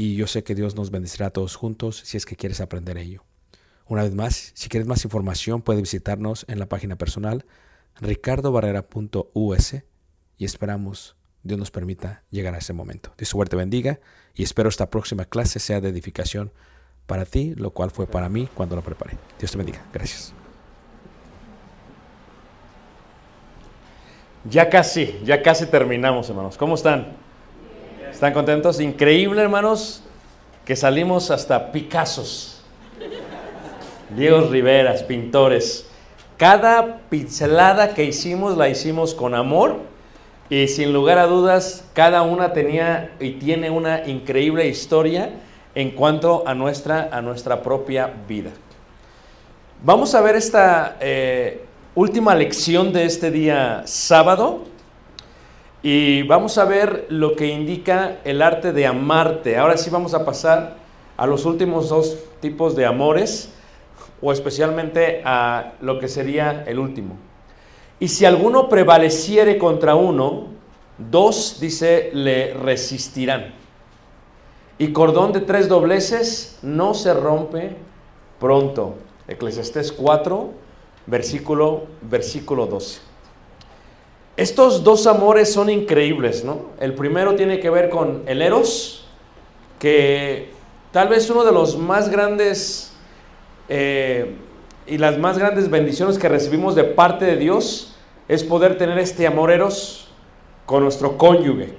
y yo sé que Dios nos bendecirá a todos juntos si es que quieres aprender ello. Una vez más, si quieres más información, puedes visitarnos en la página personal ricardobarrera.us y esperamos Dios nos permita llegar a ese momento. Dios suerte bendiga y espero esta próxima clase sea de edificación para ti, lo cual fue para mí cuando lo preparé. Dios te bendiga. Gracias. Ya casi, ya casi terminamos, hermanos. ¿Cómo están? ¿Están contentos? Increíble, hermanos, que salimos hasta Picassos. Diego Riveras, pintores. Cada pincelada que hicimos la hicimos con amor y sin lugar a dudas cada una tenía y tiene una increíble historia en cuanto a nuestra, a nuestra propia vida. Vamos a ver esta eh, última lección de este día sábado y vamos a ver lo que indica el arte de amarte. Ahora sí vamos a pasar a los últimos dos tipos de amores o especialmente a lo que sería el último. Y si alguno prevaleciere contra uno, dos, dice, le resistirán. Y cordón de tres dobleces no se rompe pronto. Eclesiastés 4, versículo, versículo 12. Estos dos amores son increíbles, ¿no? El primero tiene que ver con el eros, que tal vez uno de los más grandes eh, y las más grandes bendiciones que recibimos de parte de Dios es poder tener este amor eros con nuestro cónyuge.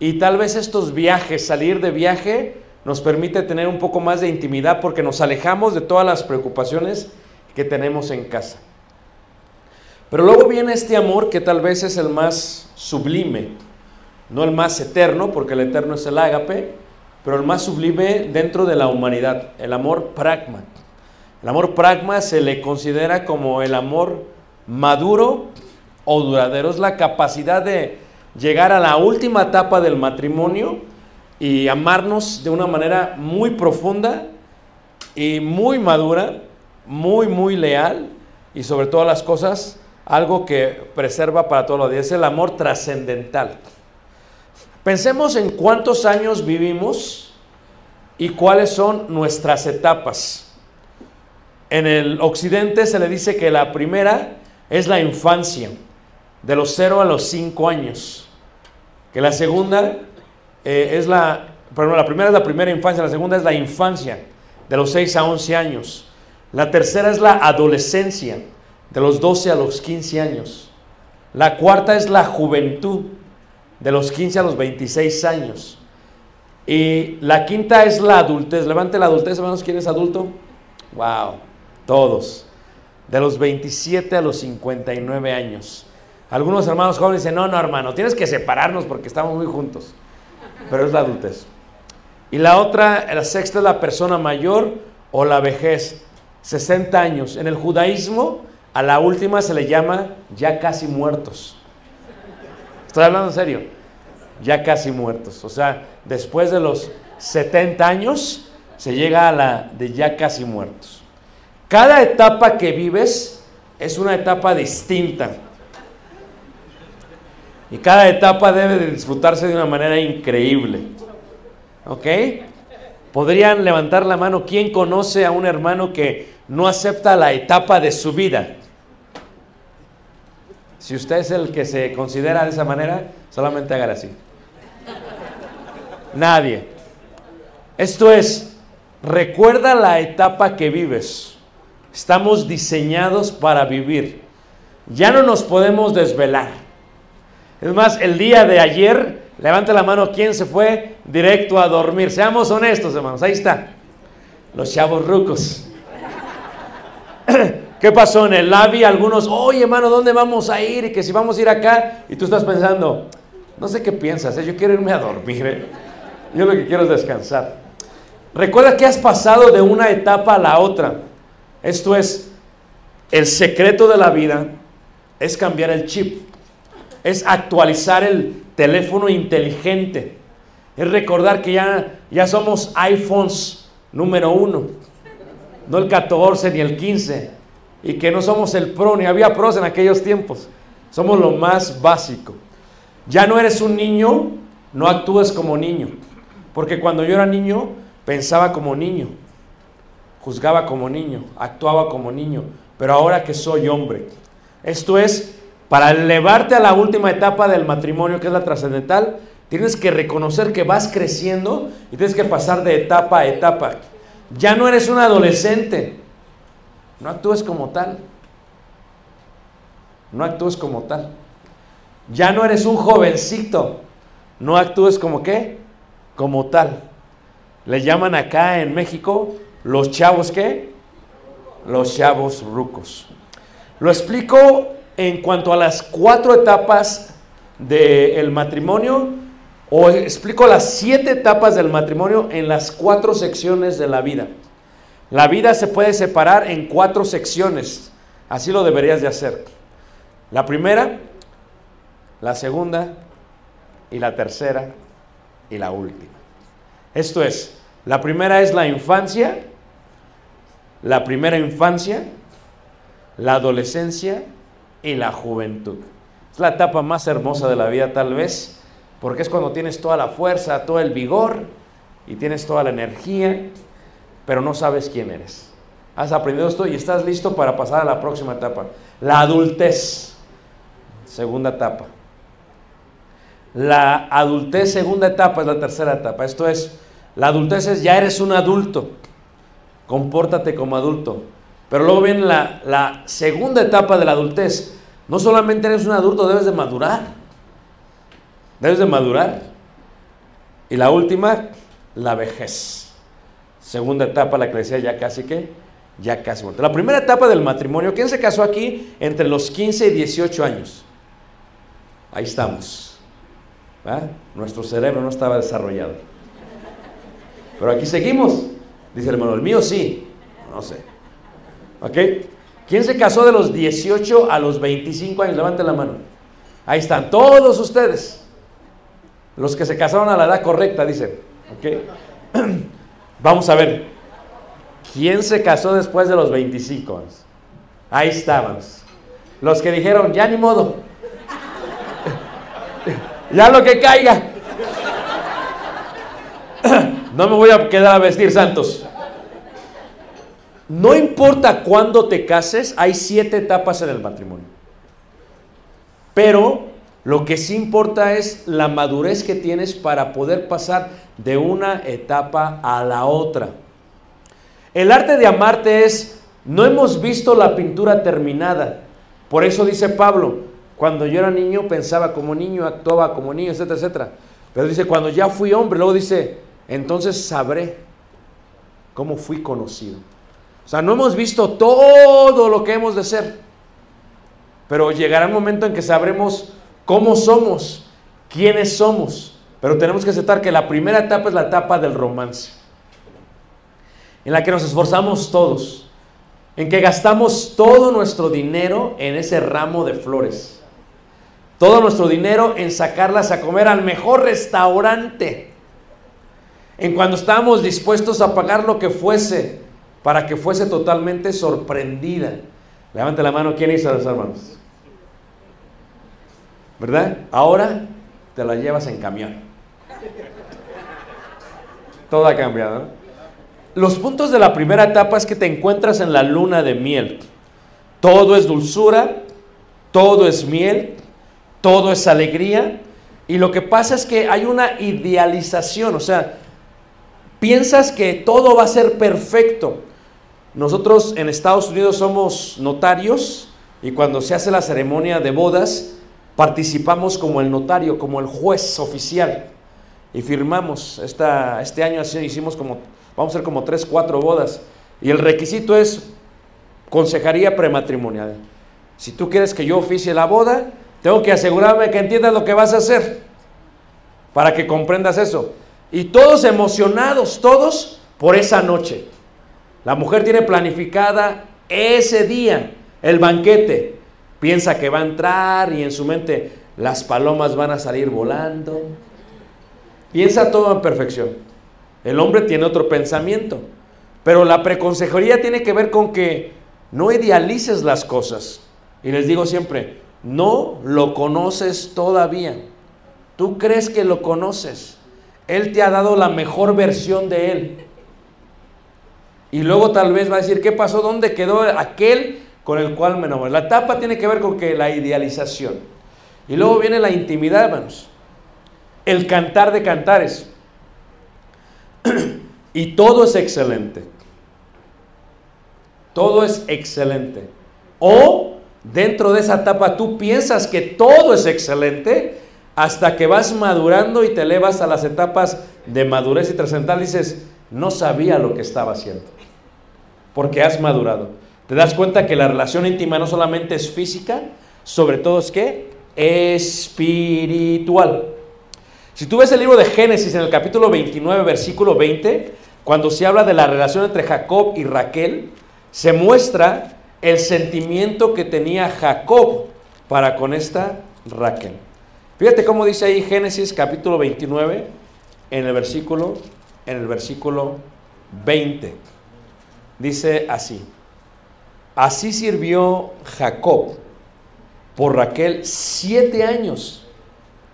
Y tal vez estos viajes, salir de viaje, nos permite tener un poco más de intimidad porque nos alejamos de todas las preocupaciones que tenemos en casa. Pero luego viene este amor que tal vez es el más sublime, no el más eterno, porque el eterno es el ágape, pero el más sublime dentro de la humanidad, el amor pragma. El amor pragma se le considera como el amor maduro o duradero, es la capacidad de llegar a la última etapa del matrimonio y amarnos de una manera muy profunda y muy madura, muy, muy leal y sobre todas las cosas algo que preserva para todos los días, es el amor trascendental. Pensemos en cuántos años vivimos y cuáles son nuestras etapas. En el occidente se le dice que la primera es la infancia, de los 0 a los 5 años. Que la segunda eh, es la, la primera es la primera infancia, la segunda es la infancia, de los 6 a 11 años. La tercera es la adolescencia, de los 12 a los 15 años. La cuarta es la juventud, de los 15 a los 26 años. Y la quinta es la adultez. Levante la adultez, hermanos, ¿quién es adulto? Wow, todos. De los 27 a los 59 años. Algunos hermanos jóvenes dicen, no, no, hermano, tienes que separarnos porque estamos muy juntos. Pero es la adultez. Y la otra, la sexta es la persona mayor o la vejez. 60 años. En el judaísmo, a la última se le llama ya casi muertos. Estoy hablando en serio. Ya casi muertos. O sea, después de los 70 años, se llega a la de ya casi muertos. Cada etapa que vives es una etapa distinta. Y cada etapa debe de disfrutarse de una manera increíble. ¿Ok? Podrían levantar la mano. ¿Quién conoce a un hermano que no acepta la etapa de su vida? Si usted es el que se considera de esa manera, solamente haga así. Nadie. Esto es, recuerda la etapa que vives. Estamos diseñados para vivir. Ya no nos podemos desvelar. Es más, el día de ayer, levante la mano, ¿quién se fue directo a dormir? Seamos honestos, hermanos, ahí está. Los chavos rucos. ¿Qué pasó en el labi? Algunos, oye hermano, ¿dónde vamos a ir? Y que si vamos a ir acá, y tú estás pensando, no sé qué piensas, ¿eh? yo quiero irme a dormir. ¿eh? Yo lo que quiero es descansar. Recuerda que has pasado de una etapa a la otra. Esto es, el secreto de la vida es cambiar el chip, es actualizar el teléfono inteligente, es recordar que ya, ya somos iPhones número uno, no el 14 ni el 15, y que no somos el Pro, ni había pros en aquellos tiempos, somos lo más básico. Ya no eres un niño, no actúes como niño, porque cuando yo era niño pensaba como niño, juzgaba como niño, actuaba como niño, pero ahora que soy hombre, esto es, para elevarte a la última etapa del matrimonio, que es la trascendental, tienes que reconocer que vas creciendo y tienes que pasar de etapa a etapa. Ya no eres un adolescente, no actúes como tal, no actúes como tal. Ya no eres un jovencito, no actúes como qué, como tal. Le llaman acá en México los chavos qué? Los chavos rucos. Lo explico en cuanto a las cuatro etapas del matrimonio o explico las siete etapas del matrimonio en las cuatro secciones de la vida. La vida se puede separar en cuatro secciones. Así lo deberías de hacer. La primera, la segunda y la tercera y la última. Esto es, la primera es la infancia, la primera infancia, la adolescencia y la juventud. Es la etapa más hermosa de la vida tal vez, porque es cuando tienes toda la fuerza, todo el vigor y tienes toda la energía, pero no sabes quién eres. Has aprendido esto y estás listo para pasar a la próxima etapa, la adultez, segunda etapa. La adultez, segunda etapa, es la tercera etapa. Esto es, la adultez es ya eres un adulto, compórtate como adulto. Pero luego viene la, la segunda etapa de la adultez. No solamente eres un adulto, debes de madurar. Debes de madurar. Y la última, la vejez. Segunda etapa, la que decía ya casi que, ya casi. La primera etapa del matrimonio, ¿quién se casó aquí entre los 15 y 18 años? Ahí estamos. ¿verdad? Nuestro cerebro no estaba desarrollado. Pero aquí seguimos. Dice el hermano, el mío sí. No sé. ¿Ok? ¿Quién se casó de los 18 a los 25 años? Levanten la mano. Ahí están todos ustedes. Los que se casaron a la edad correcta, dicen. Vamos a ver. ¿Quién se casó después de los 25 años? Ahí estaban. Los que dijeron, ya ni modo. ya lo que caiga. no me voy a quedar a vestir santos. No importa cuándo te cases, hay siete etapas en el matrimonio. Pero lo que sí importa es la madurez que tienes para poder pasar de una etapa a la otra. El arte de amarte es, no hemos visto la pintura terminada. Por eso dice Pablo, cuando yo era niño pensaba como niño, actuaba como niño, etcétera, etcétera. Pero dice, cuando ya fui hombre, luego dice, entonces sabré cómo fui conocido. O sea, no hemos visto todo lo que hemos de ser. Pero llegará un momento en que sabremos cómo somos, quiénes somos. Pero tenemos que aceptar que la primera etapa es la etapa del romance. En la que nos esforzamos todos. En que gastamos todo nuestro dinero en ese ramo de flores. Todo nuestro dinero en sacarlas a comer al mejor restaurante. En cuando estamos dispuestos a pagar lo que fuese para que fuese totalmente sorprendida. Levante la mano, ¿quién hizo las hermanos? ¿Verdad? Ahora te la llevas en camión. Todo ha cambiado. ¿no? Los puntos de la primera etapa es que te encuentras en la luna de miel. Todo es dulzura, todo es miel, todo es alegría. Y lo que pasa es que hay una idealización, o sea, piensas que todo va a ser perfecto. Nosotros en Estados Unidos somos notarios y cuando se hace la ceremonia de bodas, participamos como el notario, como el juez oficial. Y firmamos. Esta, este año así hicimos como, vamos a hacer como tres, cuatro bodas. Y el requisito es consejería prematrimonial. Si tú quieres que yo oficie la boda, tengo que asegurarme que entiendas lo que vas a hacer. Para que comprendas eso. Y todos emocionados, todos, por esa noche. La mujer tiene planificada ese día el banquete. Piensa que va a entrar y en su mente las palomas van a salir volando. Piensa todo en perfección. El hombre tiene otro pensamiento. Pero la preconsejería tiene que ver con que no idealices las cosas. Y les digo siempre, no lo conoces todavía. Tú crees que lo conoces. Él te ha dado la mejor versión de Él. Y luego tal vez va a decir, ¿qué pasó? ¿Dónde quedó aquel con el cual me enamoré? La etapa tiene que ver con que la idealización. Y luego viene la intimidad, hermanos. El cantar de cantares. y todo es excelente. Todo es excelente. O dentro de esa etapa tú piensas que todo es excelente hasta que vas madurando y te elevas a las etapas de madurez y trascendental. Dices, no sabía lo que estaba haciendo. Porque has madurado. Te das cuenta que la relación íntima no solamente es física, sobre todo es que espiritual. Si tú ves el libro de Génesis en el capítulo 29, versículo 20, cuando se habla de la relación entre Jacob y Raquel, se muestra el sentimiento que tenía Jacob para con esta Raquel. Fíjate cómo dice ahí Génesis capítulo 29 en el versículo en el versículo 20. Dice así: Así sirvió Jacob por Raquel siete años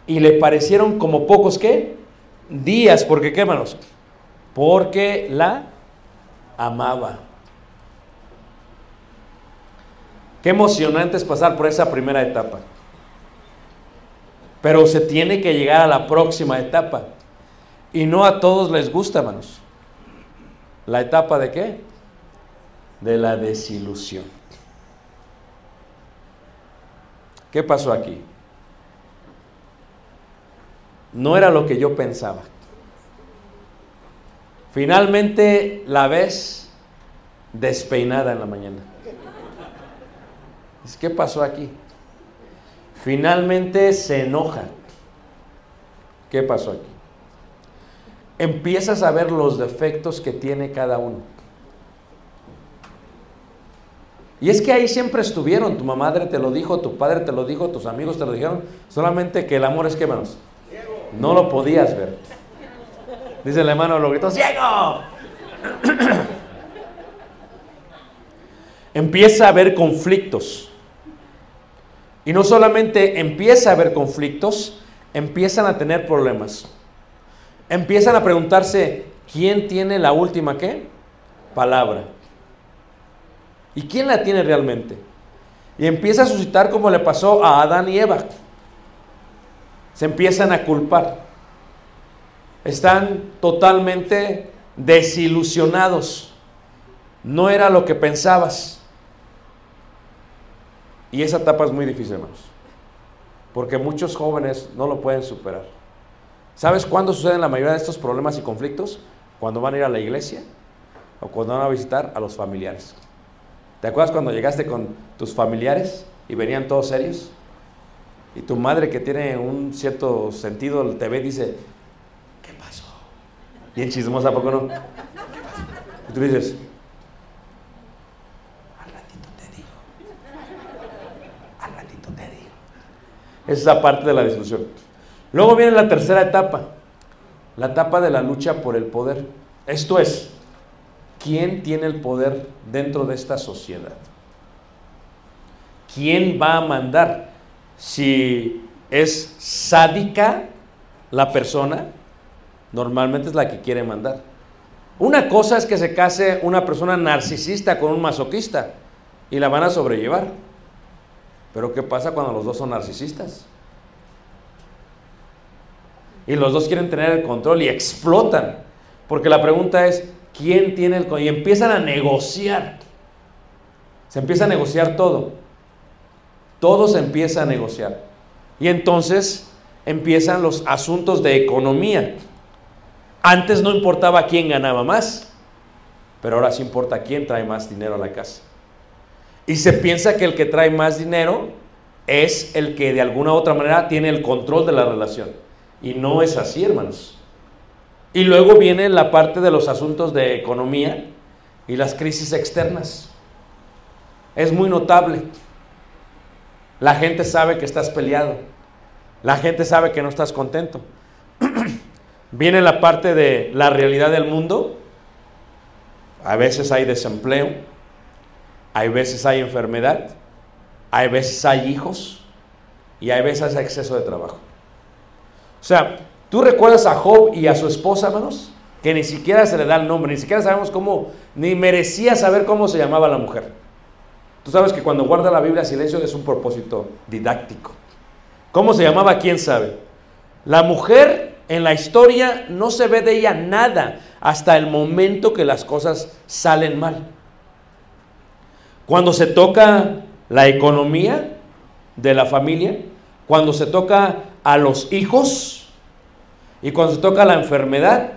y le parecieron como pocos qué días, porque qué hermanos, porque la amaba. Qué emocionante es pasar por esa primera etapa. Pero se tiene que llegar a la próxima etapa. Y no a todos les gusta, hermanos. ¿La etapa de qué? De la desilusión. ¿Qué pasó aquí? No era lo que yo pensaba. Finalmente la ves despeinada en la mañana. ¿Qué pasó aquí? Finalmente se enoja. ¿Qué pasó aquí? Empiezas a ver los defectos que tiene cada uno. Y es que ahí siempre estuvieron, tu madre te lo dijo, tu padre te lo dijo, tus amigos te lo dijeron, solamente que el amor es que, hermanos, no lo podías ver. Dice el hermano, lo gritó, ciego. empieza a haber conflictos. Y no solamente empieza a haber conflictos, empiezan a tener problemas. Empiezan a preguntarse, ¿quién tiene la última qué? Palabra. ¿Y quién la tiene realmente? Y empieza a suscitar como le pasó a Adán y Eva. Se empiezan a culpar. Están totalmente desilusionados. No era lo que pensabas. Y esa etapa es muy difícil, hermanos. Porque muchos jóvenes no lo pueden superar. ¿Sabes cuándo suceden la mayoría de estos problemas y conflictos? Cuando van a ir a la iglesia o cuando van a visitar a los familiares. ¿Te acuerdas cuando llegaste con tus familiares y venían todos serios? Y tu madre que tiene un cierto sentido te ve y dice, ¿qué pasó? Bien chismosa, ¿a poco no? Y tú dices, al ratito te digo. Al ratito te digo. Esa es la parte de la discusión. Luego viene la tercera etapa, la etapa de la lucha por el poder. Esto es, ¿quién tiene el poder dentro de esta sociedad? ¿Quién va a mandar? Si es sádica la persona, normalmente es la que quiere mandar. Una cosa es que se case una persona narcisista con un masoquista y la van a sobrellevar. Pero ¿qué pasa cuando los dos son narcisistas? Y los dos quieren tener el control y explotan. Porque la pregunta es, ¿quién tiene el control? Y empiezan a negociar. Se empieza a negociar todo. Todo se empieza a negociar. Y entonces empiezan los asuntos de economía. Antes no importaba quién ganaba más, pero ahora sí importa quién trae más dinero a la casa. Y se piensa que el que trae más dinero es el que de alguna u otra manera tiene el control de la relación. Y no es así, hermanos. Y luego viene la parte de los asuntos de economía y las crisis externas. Es muy notable. La gente sabe que estás peleado. La gente sabe que no estás contento. viene la parte de la realidad del mundo. A veces hay desempleo. Hay veces hay enfermedad. Hay veces hay hijos. Y hay veces hay exceso de trabajo. O sea, ¿tú recuerdas a Job y a su esposa, hermanos? Que ni siquiera se le da el nombre, ni siquiera sabemos cómo, ni merecía saber cómo se llamaba la mujer. Tú sabes que cuando guarda la Biblia silencio es un propósito didáctico. ¿Cómo se llamaba? ¿Quién sabe? La mujer en la historia no se ve de ella nada hasta el momento que las cosas salen mal. Cuando se toca la economía de la familia, cuando se toca a los hijos y cuando se toca la enfermedad,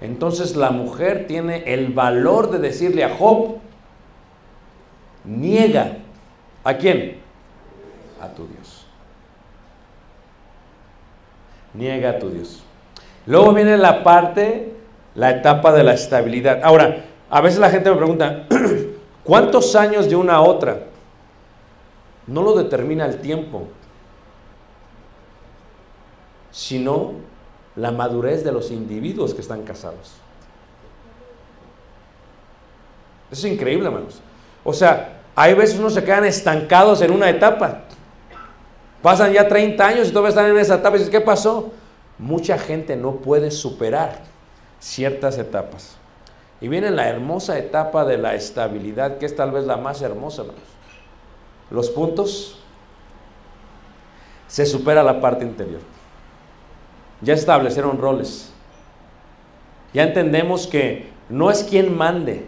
entonces la mujer tiene el valor de decirle a Job, niega. ¿A quién? A tu Dios. Niega a tu Dios. Luego viene la parte, la etapa de la estabilidad. Ahora, a veces la gente me pregunta, ¿cuántos años de una a otra? No lo determina el tiempo, sino la madurez de los individuos que están casados. Eso es increíble, hermanos. O sea, hay veces uno se quedan estancados en una etapa. Pasan ya 30 años y todavía están en esa etapa y dices, ¿qué pasó? Mucha gente no puede superar ciertas etapas. Y viene la hermosa etapa de la estabilidad, que es tal vez la más hermosa, hermanos. Los puntos se supera la parte interior. Ya establecieron roles. Ya entendemos que no es quien mande.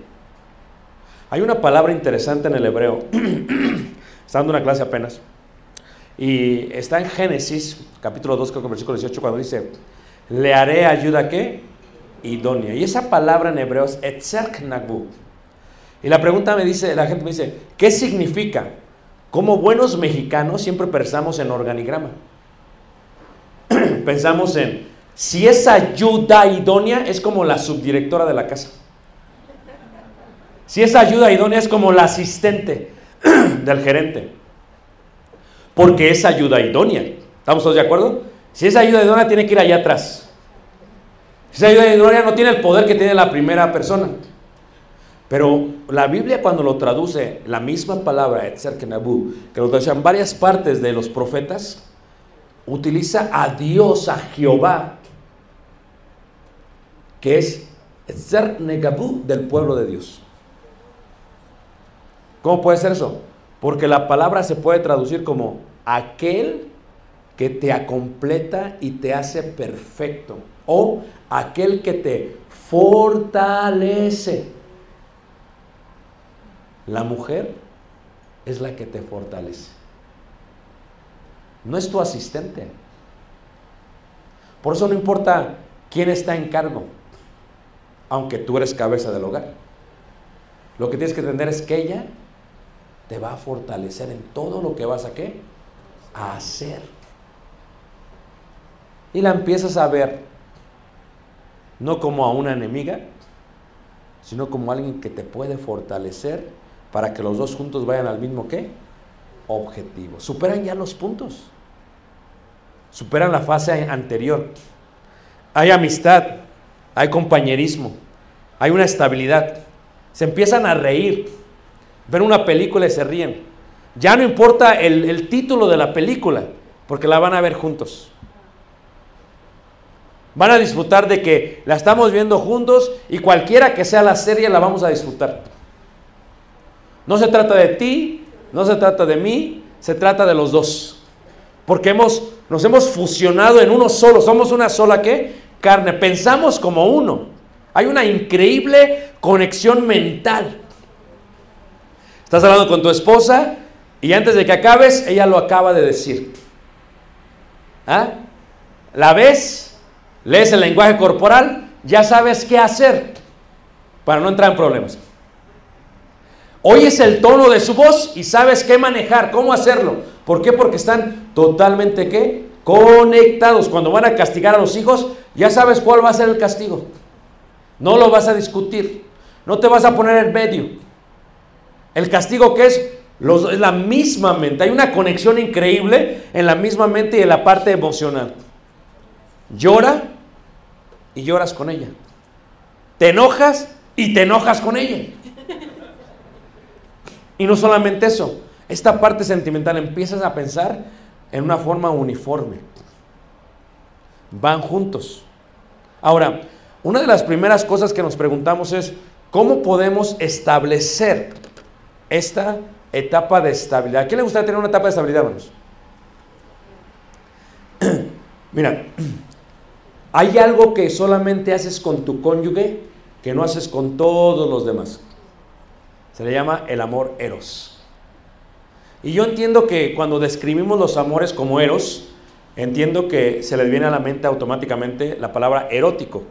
Hay una palabra interesante en el hebreo. Está dando una clase apenas. Y está en Génesis, capítulo 2, creo que versículo 18, cuando dice, le haré ayuda qué? Idónea. Y esa palabra en hebreo es etzerknagu. Y la pregunta me dice, la gente me dice, ¿qué significa? Como buenos mexicanos siempre pensamos en organigrama. pensamos en, si es ayuda idónea, es como la subdirectora de la casa. Si es ayuda idónea, es como la asistente del gerente. Porque es ayuda idónea. ¿Estamos todos de acuerdo? Si es ayuda idónea, tiene que ir allá atrás. Si ayuda idónea, no tiene el poder que tiene la primera persona. Pero la Biblia cuando lo traduce, la misma palabra, Etzerkenabu, que lo traduce en varias partes de los profetas, utiliza a Dios, a Jehová, que es Etzernegabu del pueblo de Dios. ¿Cómo puede ser eso? Porque la palabra se puede traducir como aquel que te acompleta y te hace perfecto, o aquel que te fortalece. La mujer es la que te fortalece. No es tu asistente. Por eso no importa quién está en cargo, aunque tú eres cabeza del hogar. Lo que tienes que entender es que ella te va a fortalecer en todo lo que vas a qué? Hacer. Y la empiezas a ver no como a una enemiga, sino como alguien que te puede fortalecer para que los dos juntos vayan al mismo qué? Objetivo. Superan ya los puntos. Superan la fase anterior. Hay amistad, hay compañerismo, hay una estabilidad. Se empiezan a reír, ven una película y se ríen. Ya no importa el, el título de la película, porque la van a ver juntos. Van a disfrutar de que la estamos viendo juntos y cualquiera que sea la serie la vamos a disfrutar. No se trata de ti, no se trata de mí, se trata de los dos. Porque hemos, nos hemos fusionado en uno solo, somos una sola ¿qué? carne, pensamos como uno. Hay una increíble conexión mental. Estás hablando con tu esposa y antes de que acabes, ella lo acaba de decir. ¿Ah? ¿La ves? Lees el lenguaje corporal, ya sabes qué hacer para no entrar en problemas. Oyes el tono de su voz y sabes qué manejar, cómo hacerlo. ¿Por qué? Porque están totalmente qué? Conectados. Cuando van a castigar a los hijos, ya sabes cuál va a ser el castigo. No lo vas a discutir. No te vas a poner en medio. El castigo que es la misma mente. Hay una conexión increíble en la misma mente y en la parte emocional. Llora y lloras con ella. Te enojas y te enojas con ella. Y no solamente eso, esta parte sentimental empiezas a pensar en una forma uniforme. Van juntos. Ahora, una de las primeras cosas que nos preguntamos es, ¿cómo podemos establecer esta etapa de estabilidad? ¿A quién le gustaría tener una etapa de estabilidad, hermanos? Mira, hay algo que solamente haces con tu cónyuge que no haces con todos los demás. Se le llama el amor eros. Y yo entiendo que cuando describimos los amores como eros, entiendo que se les viene a la mente automáticamente la palabra erótico,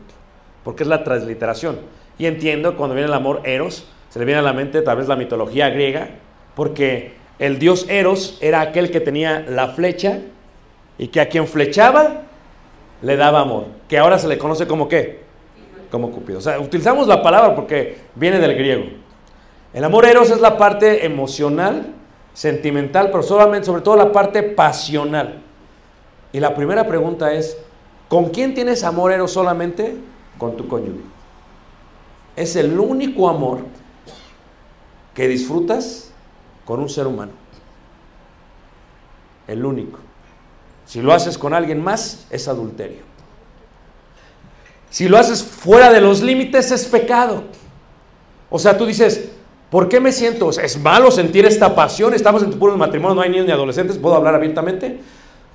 porque es la transliteración. Y entiendo cuando viene el amor eros, se le viene a la mente tal vez la mitología griega, porque el dios eros era aquel que tenía la flecha y que a quien flechaba le daba amor, que ahora se le conoce como qué? Como Cupido. O sea, utilizamos la palabra porque viene del griego. El amor eros es la parte emocional, sentimental, pero solamente, sobre todo la parte pasional. Y la primera pregunta es, ¿con quién tienes amor eros solamente? Con tu cónyuge. Es el único amor que disfrutas con un ser humano. El único. Si lo haces con alguien más, es adulterio. Si lo haces fuera de los límites, es pecado. O sea, tú dices, ¿Por qué me siento? es malo sentir esta pasión. Estamos en tu puro matrimonio, no hay niños ni adolescentes, puedo hablar abiertamente.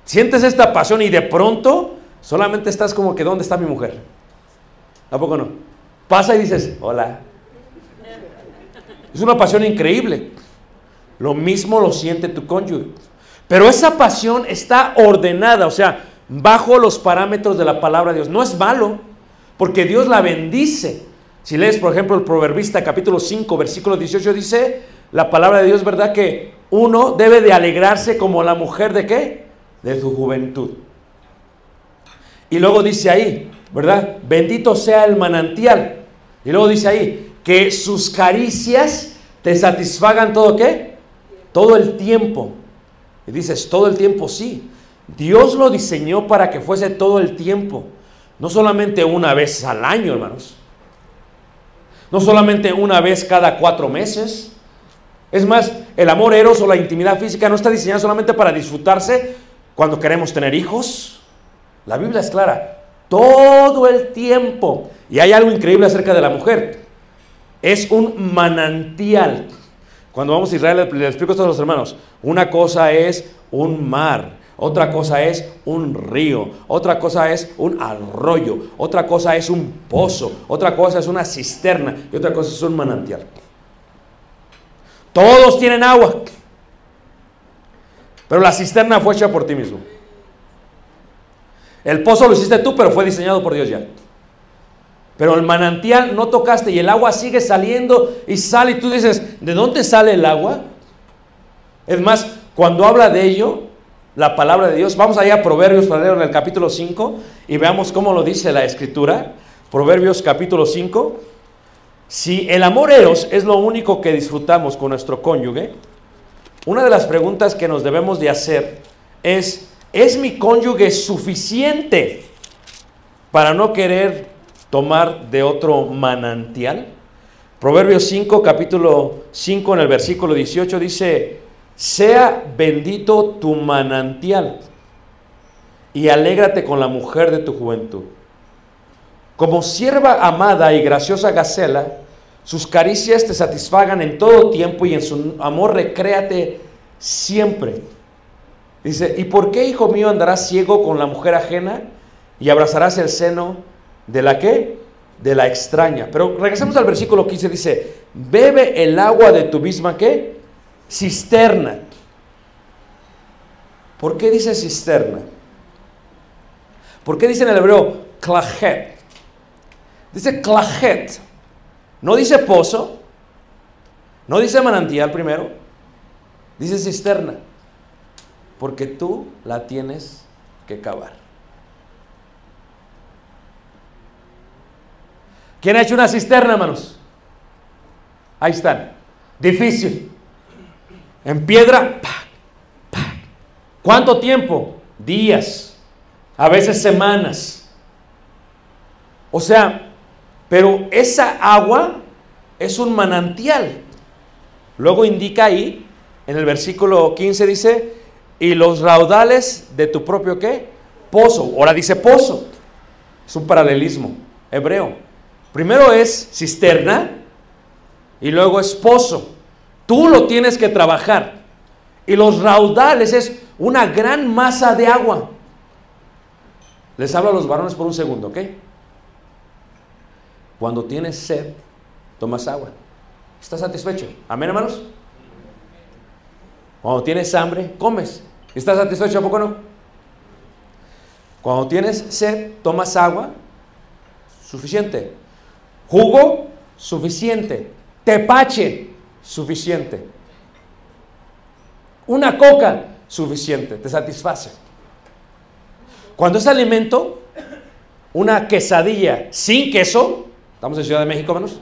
Sientes esta pasión y de pronto solamente estás como que, ¿dónde está mi mujer? ¿A poco no? Pasa y dices, hola. Es una pasión increíble. Lo mismo lo siente tu cónyuge. Pero esa pasión está ordenada, o sea, bajo los parámetros de la palabra de Dios. No es malo, porque Dios la bendice. Si lees, por ejemplo, el Proverbista capítulo 5, versículo 18, dice la palabra de Dios, ¿verdad? Que uno debe de alegrarse como la mujer de qué? De su juventud. Y luego dice ahí, ¿verdad? Bendito sea el manantial. Y luego dice ahí, que sus caricias te satisfagan todo qué? Todo el tiempo. Y dices, todo el tiempo sí. Dios lo diseñó para que fuese todo el tiempo. No solamente una vez al año, hermanos. No solamente una vez cada cuatro meses. Es más, el amor eros o la intimidad física no está diseñada solamente para disfrutarse cuando queremos tener hijos. La Biblia es clara. Todo el tiempo. Y hay algo increíble acerca de la mujer. Es un manantial. Cuando vamos a Israel, le explico esto a los hermanos. Una cosa es un mar. Otra cosa es un río, otra cosa es un arroyo, otra cosa es un pozo, otra cosa es una cisterna y otra cosa es un manantial. Todos tienen agua, pero la cisterna fue hecha por ti mismo. El pozo lo hiciste tú, pero fue diseñado por Dios ya. Pero el manantial no tocaste y el agua sigue saliendo y sale y tú dices, ¿de dónde sale el agua? Es más, cuando habla de ello, la palabra de Dios. Vamos allá a Proverbios, en el capítulo 5 y veamos cómo lo dice la escritura. Proverbios capítulo 5. Si el amor eros es lo único que disfrutamos con nuestro cónyuge, una de las preguntas que nos debemos de hacer es, ¿es mi cónyuge suficiente para no querer tomar de otro manantial? Proverbios 5, capítulo 5, en el versículo 18 dice, sea bendito tu manantial y alégrate con la mujer de tu juventud. Como sierva amada y graciosa Gacela, sus caricias te satisfagan en todo tiempo y en su amor recréate siempre. Dice, ¿y por qué, hijo mío, andarás ciego con la mujer ajena y abrazarás el seno de la qué? De la extraña. Pero regresamos al versículo 15, dice, bebe el agua de tu misma qué? Cisterna. ¿Por qué dice cisterna? ¿Por qué dice en el hebreo clajet? Dice clajet. No dice pozo. No dice manantial primero. Dice cisterna. Porque tú la tienes que cavar. ¿Quién ha hecho una cisterna, hermanos? Ahí están. Difícil en piedra. ¿Cuánto tiempo? Días, a veces semanas. O sea, pero esa agua es un manantial. Luego indica ahí, en el versículo 15 dice, y los raudales de tu propio qué? Pozo. Ahora dice pozo. Es un paralelismo hebreo. Primero es cisterna y luego es pozo. Tú lo tienes que trabajar. Y los raudales es una gran masa de agua. Les hablo a los varones por un segundo, ¿ok? Cuando tienes sed, tomas agua. ¿Estás satisfecho? ¿Amén, hermanos? Cuando tienes hambre, comes. ¿Estás satisfecho? ¿A poco no? Cuando tienes sed, tomas agua. Suficiente. Jugo, suficiente. Tepache, suficiente. Una coca, suficiente, te satisface. Cuando es alimento, una quesadilla sin queso, ¿estamos en Ciudad de México, menos?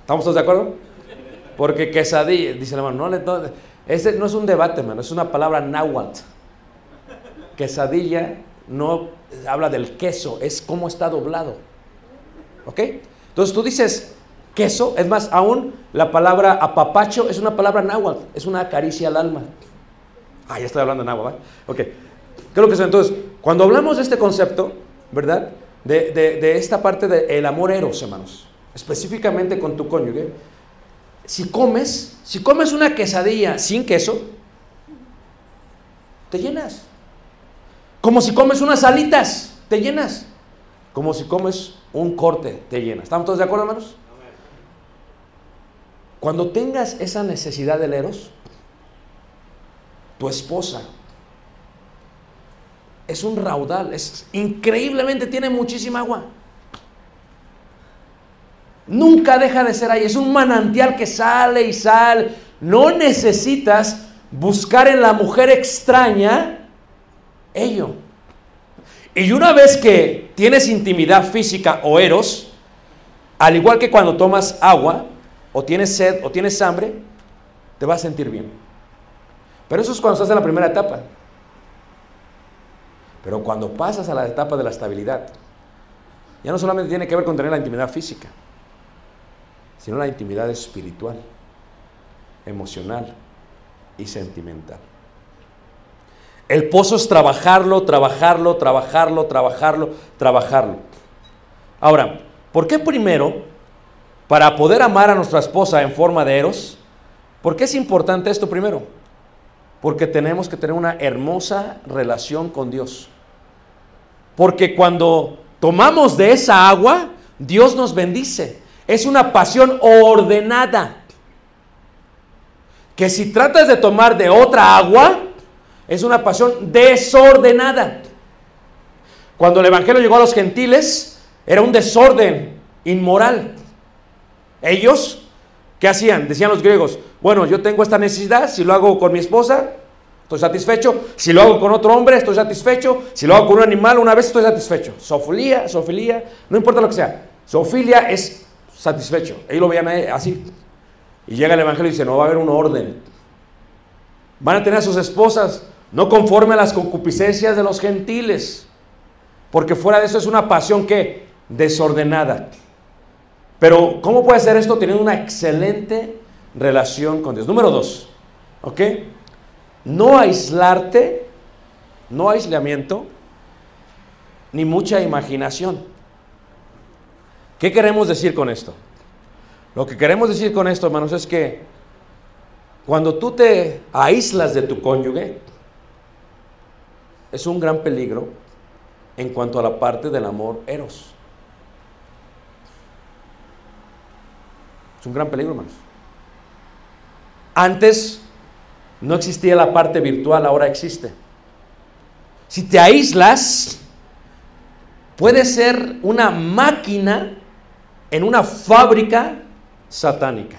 ¿Estamos todos de acuerdo? Porque quesadilla, dice el hermano, no, ese no es un debate, hermano, es una palabra náhuatl. Quesadilla no habla del queso, es cómo está doblado. ¿Ok? Entonces tú dices, queso, es más, aún la palabra apapacho es una palabra náhuatl, es una caricia al alma. Ah, ya estoy hablando en agua, ¿vale? Ok. Creo que es entonces, cuando hablamos de este concepto, ¿verdad? De, esta parte del amor eros, hermanos, específicamente con tu cónyuge, si comes, si comes una quesadilla sin queso, te llenas. Como si comes unas alitas, te llenas. Como si comes un corte, te llenas. ¿Estamos todos de acuerdo, hermanos? Cuando tengas esa necesidad del eros, tu esposa es un raudal, es increíblemente tiene muchísima agua. Nunca deja de ser ahí, es un manantial que sale y sale. No necesitas buscar en la mujer extraña ello. Y una vez que tienes intimidad física o eros, al igual que cuando tomas agua, o tienes sed, o tienes hambre, te vas a sentir bien. Pero eso es cuando estás en la primera etapa. Pero cuando pasas a la etapa de la estabilidad, ya no solamente tiene que ver con tener la intimidad física, sino la intimidad espiritual, emocional y sentimental. El pozo es trabajarlo, trabajarlo, trabajarlo, trabajarlo, trabajarlo. Ahora, ¿por qué primero, para poder amar a nuestra esposa en forma de eros, por qué es importante esto primero? Porque tenemos que tener una hermosa relación con Dios. Porque cuando tomamos de esa agua, Dios nos bendice. Es una pasión ordenada. Que si tratas de tomar de otra agua, es una pasión desordenada. Cuando el Evangelio llegó a los gentiles, era un desorden inmoral. Ellos, ¿qué hacían? Decían los griegos, bueno, yo tengo esta necesidad, si lo hago con mi esposa, estoy satisfecho. Si lo hago con otro hombre, estoy satisfecho. Si lo hago con un animal, una vez estoy satisfecho. Sofilia, sofilia, no importa lo que sea. Sofilia es satisfecho. Ellos lo veían así. Y llega el Evangelio y dice, no va a haber un orden. Van a tener a sus esposas no conforme a las concupiscencias de los gentiles. Porque fuera de eso es una pasión que desordenada. Pero ¿cómo puede ser esto teniendo una excelente relación con Dios? Número dos, ¿ok? No aislarte, no aislamiento, ni mucha imaginación. ¿Qué queremos decir con esto? Lo que queremos decir con esto, hermanos, es que cuando tú te aíslas de tu cónyuge, es un gran peligro en cuanto a la parte del amor eros. Es un gran peligro, hermanos. Antes no existía la parte virtual, ahora existe. Si te aíslas, puedes ser una máquina en una fábrica satánica.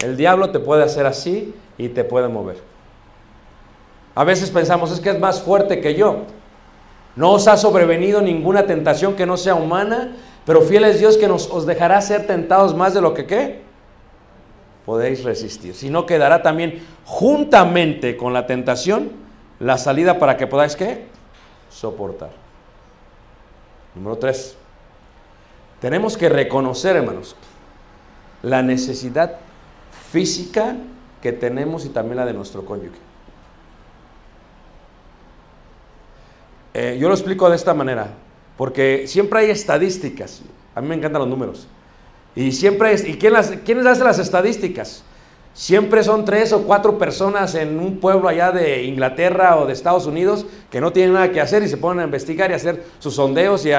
El diablo te puede hacer así y te puede mover. A veces pensamos, es que es más fuerte que yo. No os ha sobrevenido ninguna tentación que no sea humana, pero fiel es Dios que nos os dejará ser tentados más de lo que qué podéis resistir. Si no quedará también juntamente con la tentación la salida para que podáis qué soportar. Número tres. Tenemos que reconocer, hermanos, la necesidad física que tenemos y también la de nuestro cónyuge. Eh, yo lo explico de esta manera, porque siempre hay estadísticas. A mí me encantan los números. Y siempre es, ¿y quién las, quiénes hacen las estadísticas? Siempre son tres o cuatro personas en un pueblo allá de Inglaterra o de Estados Unidos que no tienen nada que hacer y se ponen a investigar y hacer sus sondeos y,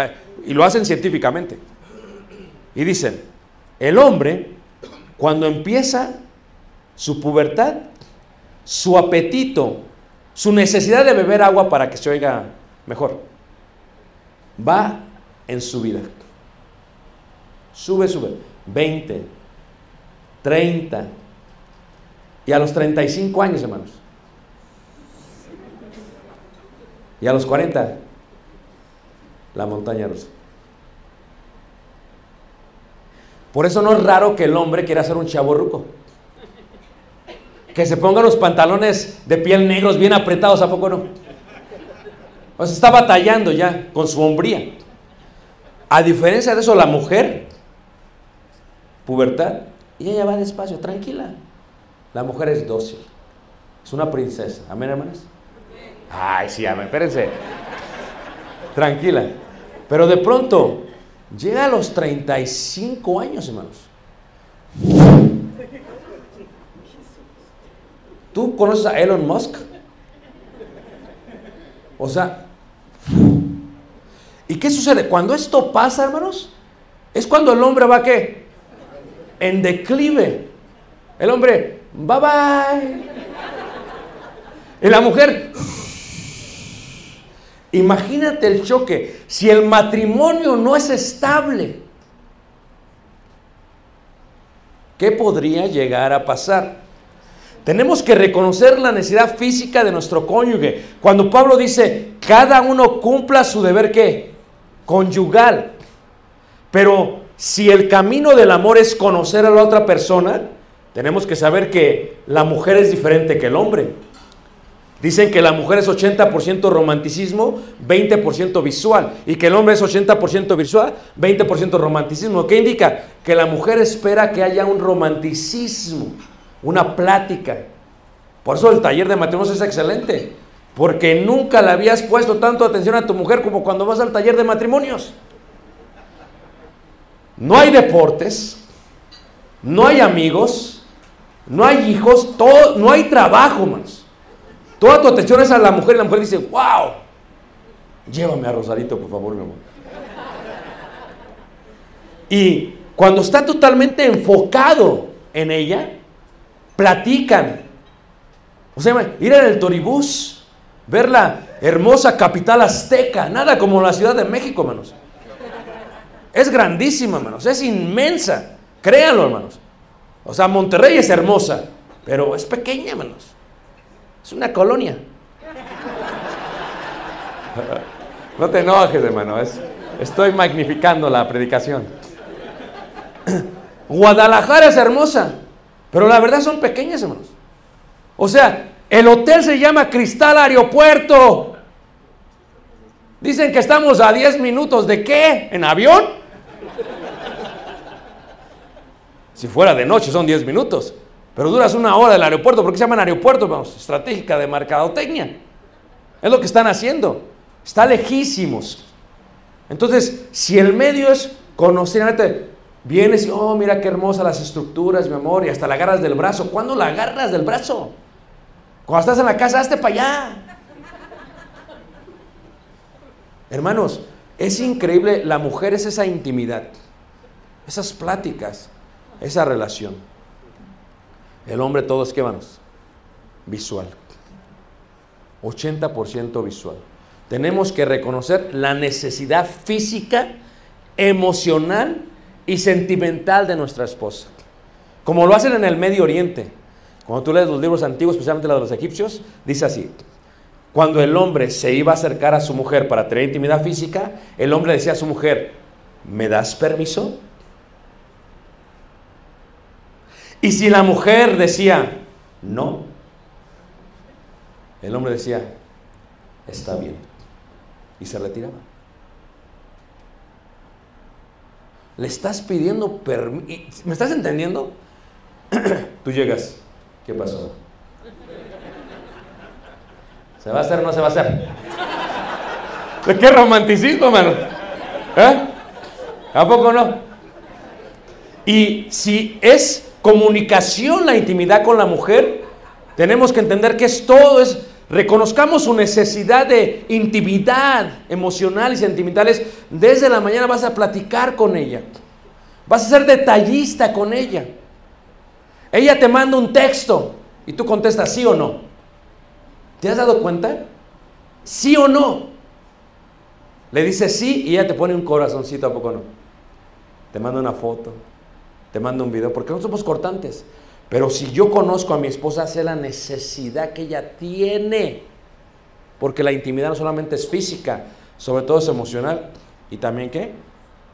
y lo hacen científicamente. Y dicen, el hombre, cuando empieza su pubertad, su apetito, su necesidad de beber agua para que se oiga mejor, va en su vida. Sube, sube. 20, 30. Y a los 35 años, hermanos. Y a los 40, la montaña rusa. Por eso no es raro que el hombre quiera ser un chavo ruco. Que se ponga los pantalones de piel negros bien apretados, ¿a poco no? Está batallando ya con su hombría. A diferencia de eso, la mujer pubertad, y ella va despacio, tranquila. La mujer es dócil, es una princesa. Amén, hermanas. Ay, sí, amén, espérense. Tranquila. Pero de pronto llega a los 35 años, hermanos. ¿Tú conoces a Elon Musk? O sea, ¿y qué sucede? Cuando esto pasa, hermanos, es cuando el hombre va qué? En declive. El hombre, bye bye. Y la mujer, imagínate el choque. Si el matrimonio no es estable, ¿qué podría llegar a pasar? Tenemos que reconocer la necesidad física de nuestro cónyuge. Cuando Pablo dice, cada uno cumpla su deber qué? Conyugal. Pero si el camino del amor es conocer a la otra persona, tenemos que saber que la mujer es diferente que el hombre. Dicen que la mujer es 80% romanticismo, 20% visual, y que el hombre es 80% visual, 20% romanticismo. ¿Qué indica? Que la mujer espera que haya un romanticismo, una plática. Por eso el taller de matrimonios es excelente, porque nunca le habías puesto tanto atención a tu mujer como cuando vas al taller de matrimonios. No hay deportes, no hay amigos, no hay hijos, todo, no hay trabajo, más. Toda tu atención es a la mujer y la mujer dice, wow, llévame a Rosarito, por favor, mi amor. Y cuando está totalmente enfocado en ella, platican. O sea, ir en el Toribús, ver la hermosa capital azteca, nada como la Ciudad de México, hermanos. Es grandísima, hermanos, es inmensa, créanlo, hermanos. O sea, Monterrey es hermosa, pero es pequeña, hermanos. Es una colonia. No te enojes, hermano. Es, estoy magnificando la predicación. Guadalajara es hermosa, pero la verdad son pequeñas, hermanos. O sea, el hotel se llama Cristal Aeropuerto. Dicen que estamos a 10 minutos de qué? ¿En avión? Si fuera de noche son 10 minutos. Pero duras una hora del aeropuerto. ¿Por qué se llaman aeropuertos? Vamos, estratégica de mercadotecnia. Es lo que están haciendo. Está lejísimos. Entonces, si el medio es conocer, vienes y, oh, mira qué hermosas las estructuras, mi amor, y hasta la agarras del brazo. ¿Cuándo la agarras del brazo? Cuando estás en la casa, hazte para allá. Hermanos, es increíble, la mujer es esa intimidad, esas pláticas, esa relación. El hombre todo es, ¿qué manos? Visual. 80% visual. Tenemos que reconocer la necesidad física, emocional y sentimental de nuestra esposa. Como lo hacen en el Medio Oriente. Cuando tú lees los libros antiguos, especialmente los de los egipcios, dice así. Cuando el hombre se iba a acercar a su mujer para tener intimidad física, el hombre decía a su mujer, ¿me das permiso? Y si la mujer decía, no, el hombre decía, está bien. Y se retiraba. Le estás pidiendo permiso. ¿Me estás entendiendo? Tú llegas. ¿Qué pasó? ¿Se va a hacer o no se va a hacer? ¿De qué romanticismo, mano? ¿Eh? ¿A poco no? Y si es comunicación, la intimidad con la mujer, tenemos que entender que es todo, es reconozcamos su necesidad de intimidad emocional y sentimentales. Desde la mañana vas a platicar con ella, vas a ser detallista con ella. Ella te manda un texto y tú contestas sí o no. ¿Te has dado cuenta? ¿Sí o no? Le dices sí y ella te pone un corazoncito, ¿a poco no? Te manda una foto te mando un video, porque no somos cortantes. Pero si yo conozco a mi esposa, sé la necesidad que ella tiene. Porque la intimidad no solamente es física, sobre todo es emocional y también qué?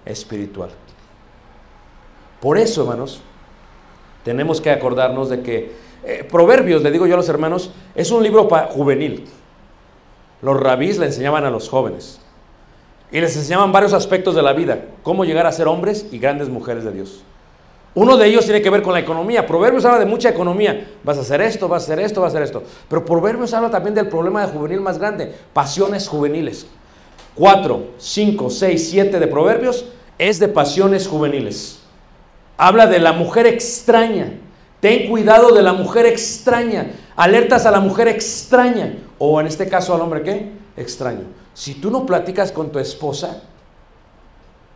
Espiritual. Por eso, hermanos, tenemos que acordarnos de que eh, Proverbios, le digo yo a los hermanos, es un libro juvenil. Los rabís le enseñaban a los jóvenes y les enseñaban varios aspectos de la vida, cómo llegar a ser hombres y grandes mujeres de Dios. Uno de ellos tiene que ver con la economía. Proverbios habla de mucha economía. Vas a hacer esto, vas a hacer esto, vas a hacer esto. Pero Proverbios habla también del problema de juvenil más grande, pasiones juveniles. 4, 5, 6, 7 de Proverbios es de pasiones juveniles. Habla de la mujer extraña. Ten cuidado de la mujer extraña. Alertas a la mujer extraña. O en este caso al hombre qué? extraño. Si tú no platicas con tu esposa,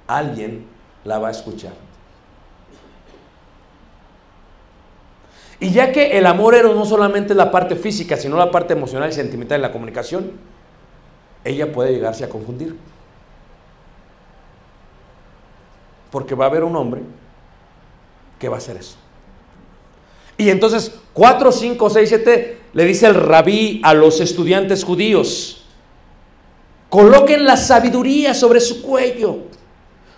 alguien la va a escuchar. Y ya que el amor eros no solamente la parte física, sino la parte emocional y sentimental de la comunicación, ella puede llegarse a confundir. Porque va a haber un hombre que va a hacer eso. Y entonces 4, 5, 6, 7 le dice el rabí a los estudiantes judíos, coloquen la sabiduría sobre su cuello,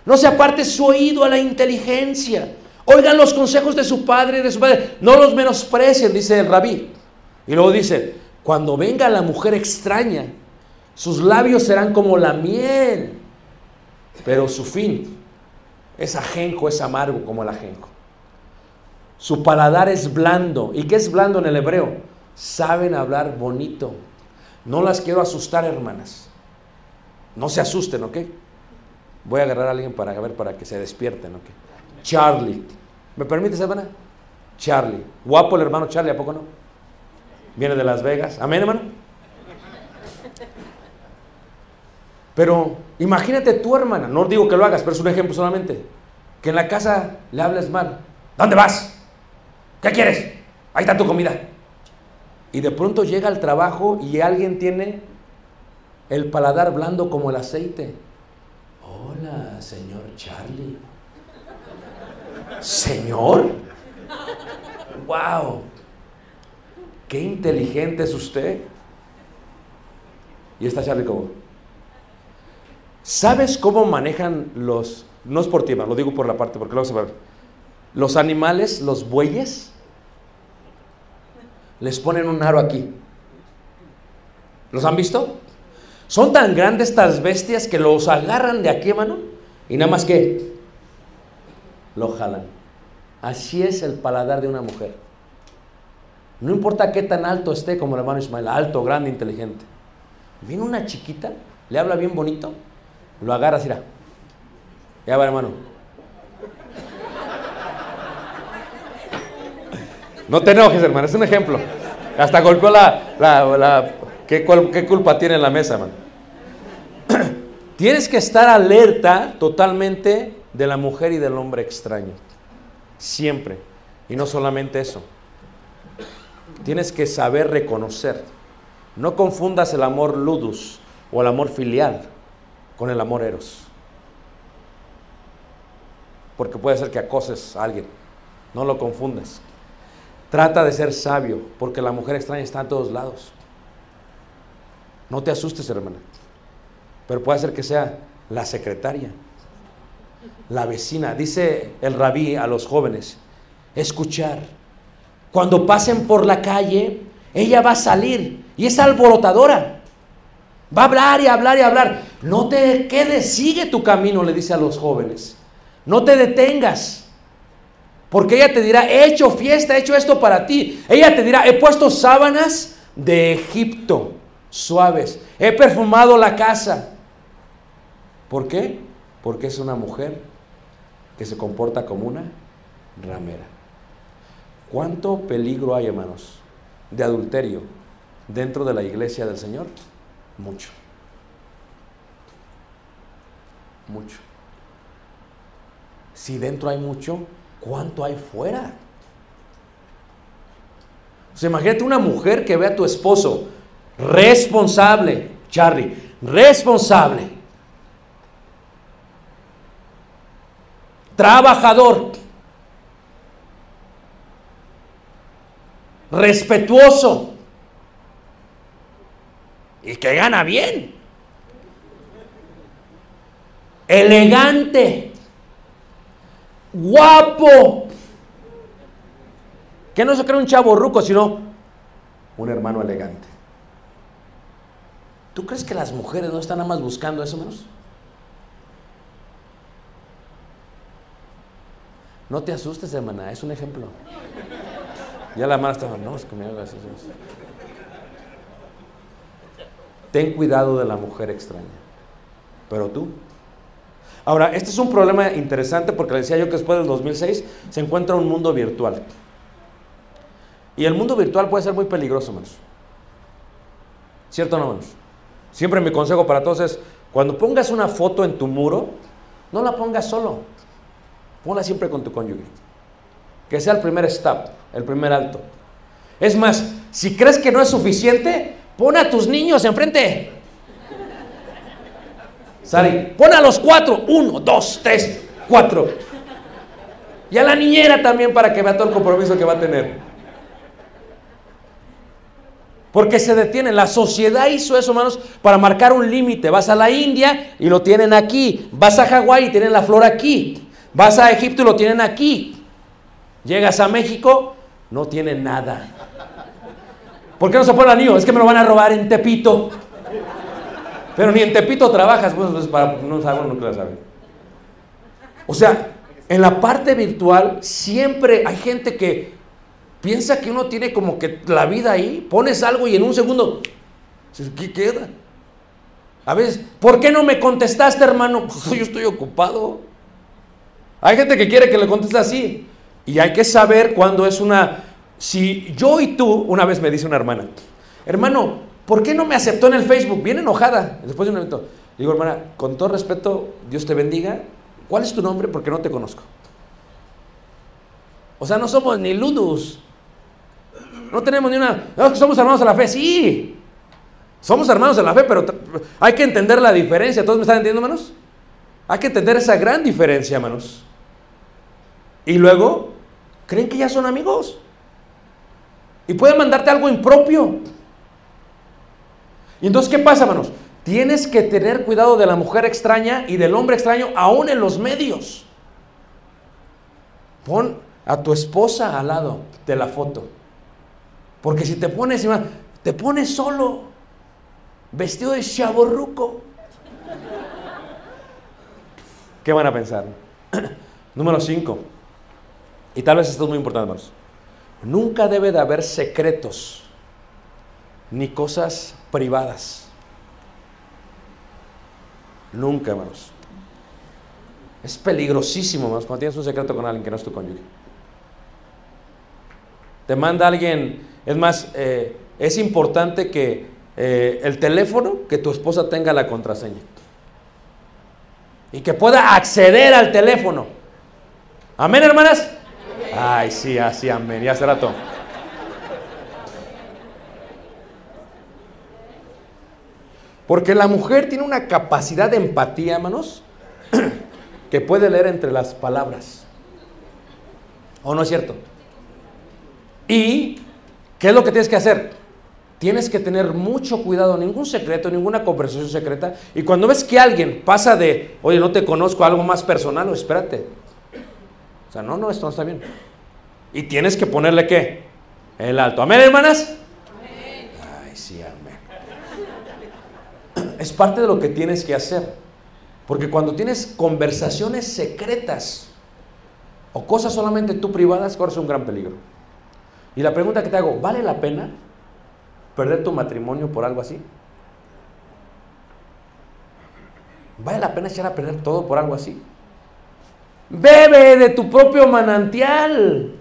no se aparte su oído a la inteligencia, oigan los consejos de su padre y de su padre, no los menosprecien, dice el rabí. Y luego dice, cuando venga la mujer extraña, sus labios serán como la miel, pero su fin es ajenjo, es amargo como el ajenjo. Su paladar es blando. ¿Y qué es blando en el hebreo? Saben hablar bonito. No las quiero asustar, hermanas. No se asusten, ¿ok? Voy a agarrar a alguien para ver, para que se despierten, ¿ok? Charlie. ¿Me permites, hermana? Charlie. Guapo el hermano Charlie, ¿a poco no? Viene de Las Vegas. Amén, hermano. Pero imagínate tu hermana, no digo que lo hagas, pero es un ejemplo solamente, que en la casa le hables mal. ¿Dónde vas? ¿Qué quieres? Ahí está tu comida. Y de pronto llega al trabajo y alguien tiene el paladar blando como el aceite. Hola, señor Charlie. ¿Señor? ¡Wow! ¡Qué inteligente es usted! Y está Charlie como, ¿sabes cómo manejan los, no es por ti, lo digo por la parte, porque luego se ver. Los animales, los bueyes, les ponen un aro aquí. ¿Los han visto? Son tan grandes estas bestias que los agarran de aquí, hermano, y nada más que lo jalan. Así es el paladar de una mujer. No importa qué tan alto esté como el hermano Ismael, alto, grande, inteligente. Viene una chiquita, le habla bien bonito, lo agarra así, ya va hermano. No te enojes, hermano, es un ejemplo. Hasta golpeó la... la, la ¿qué, ¿Qué culpa tiene en la mesa, hermano? Tienes que estar alerta totalmente de la mujer y del hombre extraño. Siempre. Y no solamente eso. Tienes que saber reconocer. No confundas el amor ludus o el amor filial con el amor eros. Porque puede ser que acoses a alguien. No lo confundas. Trata de ser sabio, porque la mujer extraña está en todos lados. No te asustes, hermana. Pero puede ser que sea la secretaria, la vecina. Dice el rabí a los jóvenes, escuchar. Cuando pasen por la calle, ella va a salir y es alborotadora. Va a hablar y hablar y hablar. No te quedes, sigue tu camino, le dice a los jóvenes. No te detengas. Porque ella te dirá, he hecho fiesta, he hecho esto para ti. Ella te dirá, he puesto sábanas de Egipto, suaves. He perfumado la casa. ¿Por qué? Porque es una mujer que se comporta como una ramera. ¿Cuánto peligro hay, hermanos, de adulterio dentro de la iglesia del Señor? Mucho. Mucho. Si dentro hay mucho, ¿cuánto hay fuera? O sea, imagínate una mujer que ve a tu esposo responsable, Charlie, responsable, trabajador, respetuoso y que gana bien, elegante, guapo, que no se cree un chavo ruco, sino un hermano elegante. ¿Tú crees que las mujeres no están nada más buscando eso menos? No te asustes, hermana, es un ejemplo. Ya la hermana estaba, no, es que me hagas eso. Ten cuidado de la mujer extraña. Pero tú. Ahora, este es un problema interesante porque le decía yo que después del 2006 se encuentra un mundo virtual. Y el mundo virtual puede ser muy peligroso, hermanos. ¿Cierto o no, hermanos? Siempre mi consejo para todos es, cuando pongas una foto en tu muro, no la pongas solo, ponla siempre con tu cónyuge. Que sea el primer stop, el primer alto. Es más, si crees que no es suficiente, pon a tus niños enfrente. Sari, pon a los cuatro, uno, dos, tres, cuatro. Y a la niñera también para que vea todo el compromiso que va a tener. Porque se detiene. La sociedad hizo eso, hermanos, para marcar un límite. Vas a la India y lo tienen aquí. Vas a Hawái y tienen la flor aquí. Vas a Egipto y lo tienen aquí. Llegas a México, no tienen nada. ¿Por qué no se pone el anillo? Es que me lo van a robar en Tepito. Pero ni en Tepito trabajas, pues, pues para no saber, no sabe. O sea, en la parte virtual siempre hay gente que piensa que uno tiene como que la vida ahí, pones algo y en un segundo, ¿qué queda? A veces, ¿por qué no me contestaste, hermano? Pues yo estoy ocupado. Hay gente que quiere que le conteste así. Y hay que saber cuándo es una... Si yo y tú, una vez me dice una hermana, hermano, ¿por qué no me aceptó en el Facebook? Bien enojada, después de un evento. Digo, hermana, con todo respeto, Dios te bendiga. ¿Cuál es tu nombre? Porque no te conozco. O sea, no somos ni ludus. No tenemos ni una... No, somos hermanos de la fe, sí. Somos hermanos de la fe, pero hay que entender la diferencia. ¿Todos me están entendiendo, hermanos? Hay que entender esa gran diferencia, hermanos. Y luego, creen que ya son amigos. Y pueden mandarte algo impropio. Y entonces, ¿qué pasa, hermanos? Tienes que tener cuidado de la mujer extraña y del hombre extraño, aún en los medios. Pon a tu esposa al lado de la foto. Porque si te pones, te pones solo, vestido de chaborruco. ¿Qué van a pensar? Número 5. Y tal vez esto es muy importante, hermanos. Nunca debe de haber secretos ni cosas privadas. Nunca, hermanos. Es peligrosísimo, hermanos, cuando tienes un secreto con alguien que no es tu cónyuge. Te manda alguien, es más, eh, es importante que eh, el teléfono, que tu esposa tenga la contraseña. Y que pueda acceder al teléfono. Amén, hermanas. Ay, sí, así, amén. Ya hace rato. Porque la mujer tiene una capacidad de empatía, hermanos, que puede leer entre las palabras. ¿O no es cierto? ¿Y qué es lo que tienes que hacer? Tienes que tener mucho cuidado, ningún secreto, ninguna conversación secreta. Y cuando ves que alguien pasa de, oye, no te conozco, algo más personal, o espérate. No, no, esto no está bien. Y tienes que ponerle qué? El alto. ¿Amén, hermanas? Ay, sí, amén. Es parte de lo que tienes que hacer. Porque cuando tienes conversaciones secretas o cosas solamente tú privadas, corres un gran peligro. Y la pregunta que te hago, ¿vale la pena perder tu matrimonio por algo así? ¿Vale la pena echar a perder todo por algo así? Bebe de tu propio manantial.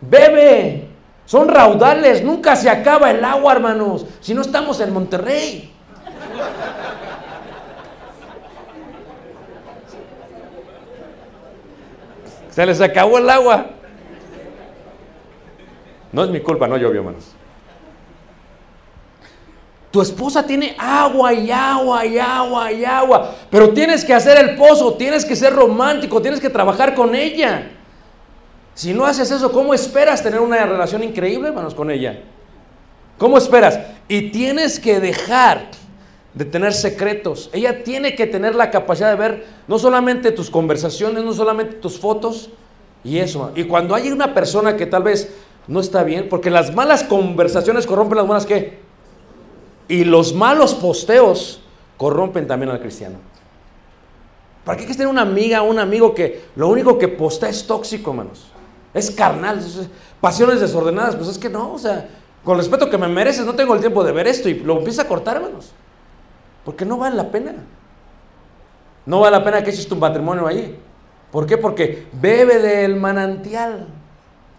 Bebe. Son raudales, nunca se acaba el agua, hermanos. Si no estamos en Monterrey. Se les acabó el agua. No es mi culpa, no llovió, hermanos. Tu esposa tiene agua y agua y agua y agua, pero tienes que hacer el pozo, tienes que ser romántico, tienes que trabajar con ella. Si no haces eso, ¿cómo esperas tener una relación increíble, hermanos, con ella? ¿Cómo esperas? Y tienes que dejar de tener secretos. Ella tiene que tener la capacidad de ver no solamente tus conversaciones, no solamente tus fotos y eso. Y cuando hay una persona que tal vez no está bien, porque las malas conversaciones corrompen las buenas que y los malos posteos corrompen también al cristiano. ¿Para qué quieres tener una amiga o un amigo que lo único que postea es tóxico, hermanos? Es carnal, pasiones desordenadas, pues es que no, o sea, con respeto que me mereces, no tengo el tiempo de ver esto y lo empieza a cortar, hermanos. Porque no vale la pena. No vale la pena que eches tu matrimonio ahí. ¿Por qué? Porque bebe del manantial.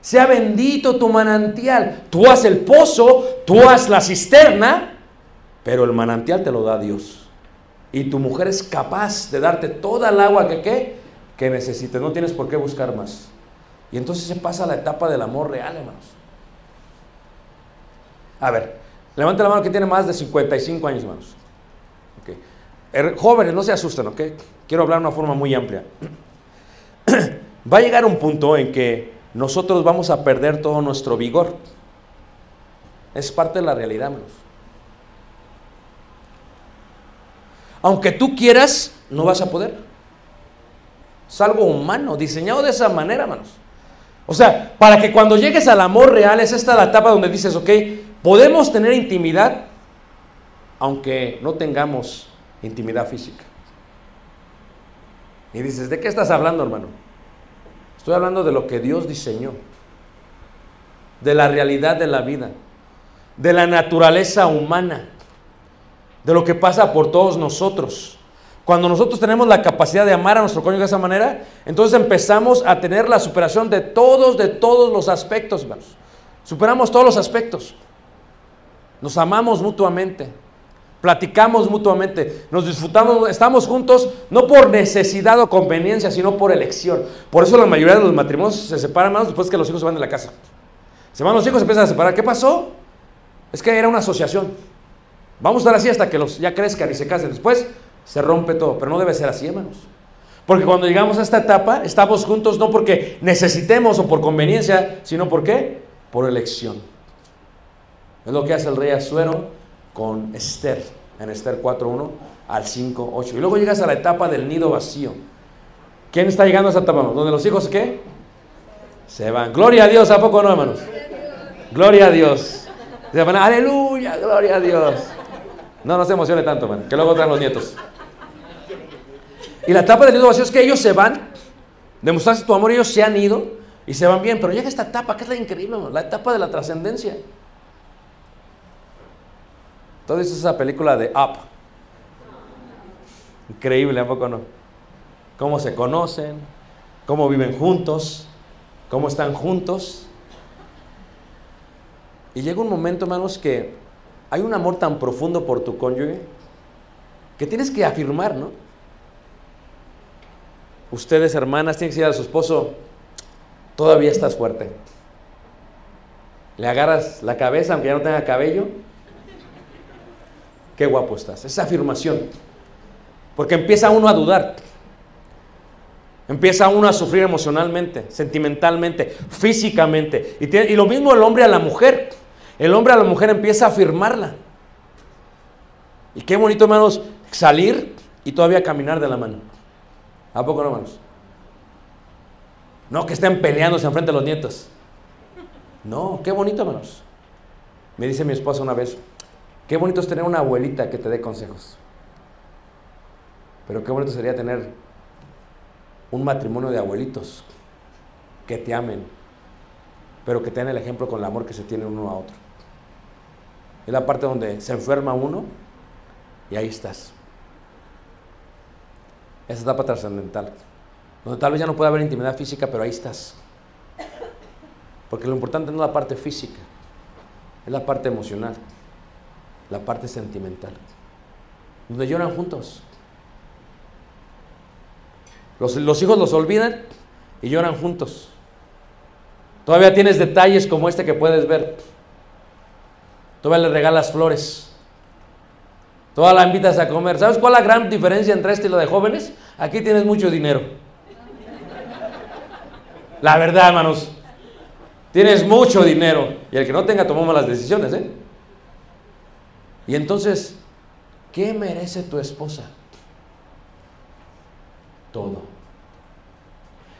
Sea bendito tu manantial. Tú haz el pozo, tú haz la cisterna pero el manantial te lo da Dios. Y tu mujer es capaz de darte toda el agua que, que necesites. No tienes por qué buscar más. Y entonces se pasa a la etapa del amor real, hermanos. A ver, levante la mano que tiene más de 55 años, hermanos. Ok. Er- Jóvenes, no se asusten, ¿ok? Quiero hablar de una forma muy amplia. Va a llegar un punto en que nosotros vamos a perder todo nuestro vigor. Es parte de la realidad, hermanos. Aunque tú quieras, no vas a poder. Es algo humano, diseñado de esa manera, hermanos. O sea, para que cuando llegues al amor real, es esta la etapa donde dices, ok, podemos tener intimidad, aunque no tengamos intimidad física. Y dices, ¿de qué estás hablando, hermano? Estoy hablando de lo que Dios diseñó, de la realidad de la vida, de la naturaleza humana, de lo que pasa por todos nosotros. Cuando nosotros tenemos la capacidad de amar a nuestro cónyuge de esa manera, entonces empezamos a tener la superación de todos, de todos los aspectos, hermanos. Superamos todos los aspectos. Nos amamos mutuamente. Platicamos mutuamente, nos disfrutamos, estamos juntos no por necesidad o conveniencia, sino por elección. Por eso la mayoría de los matrimonios se separan más después que los hijos se van de la casa. Se van los hijos, se empiezan a separar. ¿Qué pasó? Es que era una asociación. Vamos a estar así hasta que los ya crezcan y se casen. Después se rompe todo, pero no debe ser así, hermanos. Porque cuando llegamos a esta etapa, estamos juntos no porque necesitemos o por conveniencia, sino por qué? Por elección. Es lo que hace el rey Azuero con Esther, en Esther 4.1 al 5.8. Y luego llegas a la etapa del nido vacío. ¿Quién está llegando a esa etapa? ¿Donde los hijos qué? Se van. Gloria a Dios, ¿a poco no, hermanos? Gloria a Dios. Se van, aleluya, gloria a Dios. No, no se emocione tanto, hermano, que luego traen los nietos. Y la etapa del nido vacío es que ellos se van, demostrarse tu amor, ellos se han ido y se van bien, pero llega esta etapa, que es la increíble, la etapa de la trascendencia. Todo eso es esa película de Up. Increíble, ¿a poco no? Cómo se conocen, cómo viven juntos, cómo están juntos. Y llega un momento, hermanos, que hay un amor tan profundo por tu cónyuge que tienes que afirmar, ¿no? Ustedes, hermanas, tienen que decir a su esposo, todavía estás fuerte. Le agarras la cabeza, aunque ya no tenga cabello, qué guapo estás. Esa afirmación. Porque empieza uno a dudar. Empieza uno a sufrir emocionalmente, sentimentalmente, físicamente. Y, y lo mismo el hombre a la mujer. El hombre a la mujer empieza a afirmarla. Y qué bonito, hermanos, salir y todavía caminar de la mano. ¿A poco no, hermanos? No que estén peleándose enfrente de los nietos. No, qué bonito, hermanos. Me dice mi esposa una vez, Qué bonito es tener una abuelita que te dé consejos. Pero qué bonito sería tener un matrimonio de abuelitos que te amen, pero que te el ejemplo con el amor que se tiene uno a otro. Es la parte donde se enferma uno y ahí estás. Esa etapa trascendental. Donde tal vez ya no puede haber intimidad física, pero ahí estás. Porque lo importante no es la parte física, es la parte emocional la parte sentimental, donde lloran juntos. Los, los, hijos los olvidan y lloran juntos. Todavía tienes detalles como este que puedes ver. Todavía le regalas flores. Todavía la invitas a comer. ¿Sabes cuál es la gran diferencia entre este y lo de jóvenes? Aquí tienes mucho dinero. La verdad, hermanos. Tienes mucho dinero. Y el que no tenga, tomamos las decisiones, ¿eh? Y entonces, ¿qué merece tu esposa? Todo.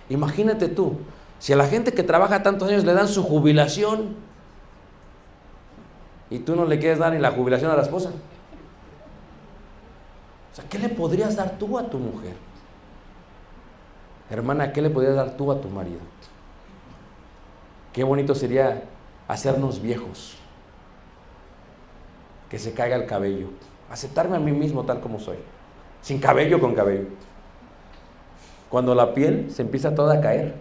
Imagínate tú, si a la gente que trabaja tantos años le dan su jubilación y tú no le quieres dar ni la jubilación a la esposa. O sea, ¿qué le podrías dar tú a tu mujer? Hermana, ¿qué le podrías dar tú a tu marido? Qué bonito sería hacernos viejos que se caiga el cabello. Aceptarme a mí mismo tal como soy. Sin cabello, con cabello. Cuando la piel se empieza toda a caer.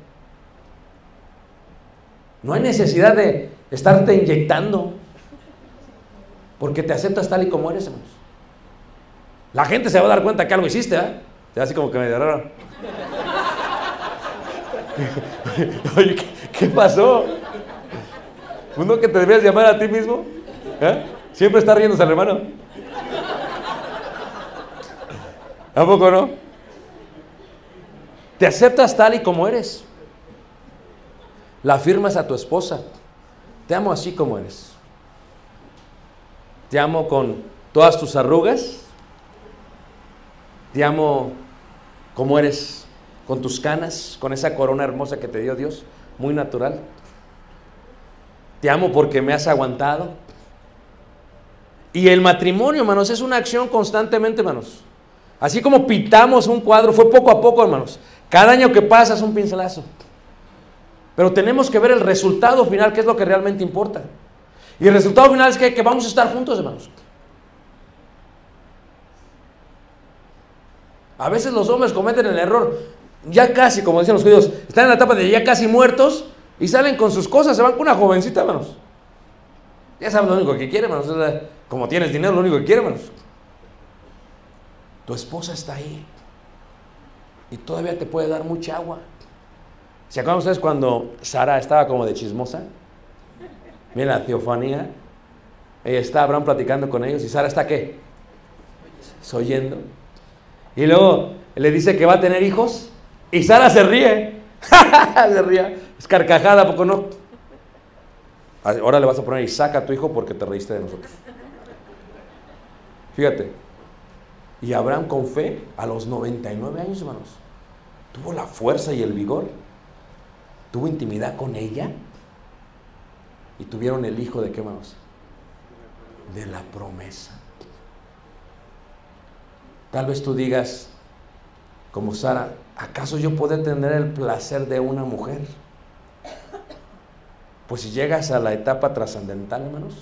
No hay necesidad de estarte inyectando Porque te aceptas tal y como eres, hermanos. La gente se va a dar cuenta que algo hiciste, ¿eh? Te así como que medio raro. Oye, ¿qué, qué pasó? ¿Pues no que te debías llamar a ti mismo? ¿Eh? Siempre está riéndose el hermano. ¿A poco no? Te aceptas tal y como eres. La afirmas a tu esposa. Te amo así como eres. Te amo con todas tus arrugas. Te amo como eres, con tus canas, con esa corona hermosa que te dio Dios, muy natural. Te amo porque me has aguantado. Y el matrimonio, hermanos, es una acción constantemente, hermanos. Así como pintamos un cuadro, fue poco a poco, hermanos. Cada año que pasa es un pincelazo. Pero tenemos que ver el resultado final, que es lo que realmente importa. Y el resultado final es que, vamos a estar juntos, hermanos. A veces los hombres cometen el error, ya casi, como dicen los judíos, están en la etapa de ya casi muertos y salen con sus cosas, se van con una jovencita, hermanos. Ya saben lo único que quieren, hermanos. Como tienes dinero, lo único que quieren, hermanos. Tu esposa está ahí y todavía te puede dar mucha agua. ¿Se acuerdan ustedes cuando Sara estaba como de chismosa? Mira, la teofanía. Ella está, Abraham platicando con ellos y Sara está qué? Oyendo. Y luego le dice que va a tener hijos y Sara se ríe. se ríe. Es carcajada, ¿a poco no? Ahora le vas a poner Isaac a tu hijo porque te reíste de nosotros. Fíjate. Y Abraham con fe, a los 99 años, hermanos, tuvo la fuerza y el vigor. Tuvo intimidad con ella. Y tuvieron el hijo de qué, hermanos? De la promesa. Tal vez tú digas, como Sara, ¿acaso yo puedo tener el placer de una mujer? Pues si llegas a la etapa trascendental, hermanos,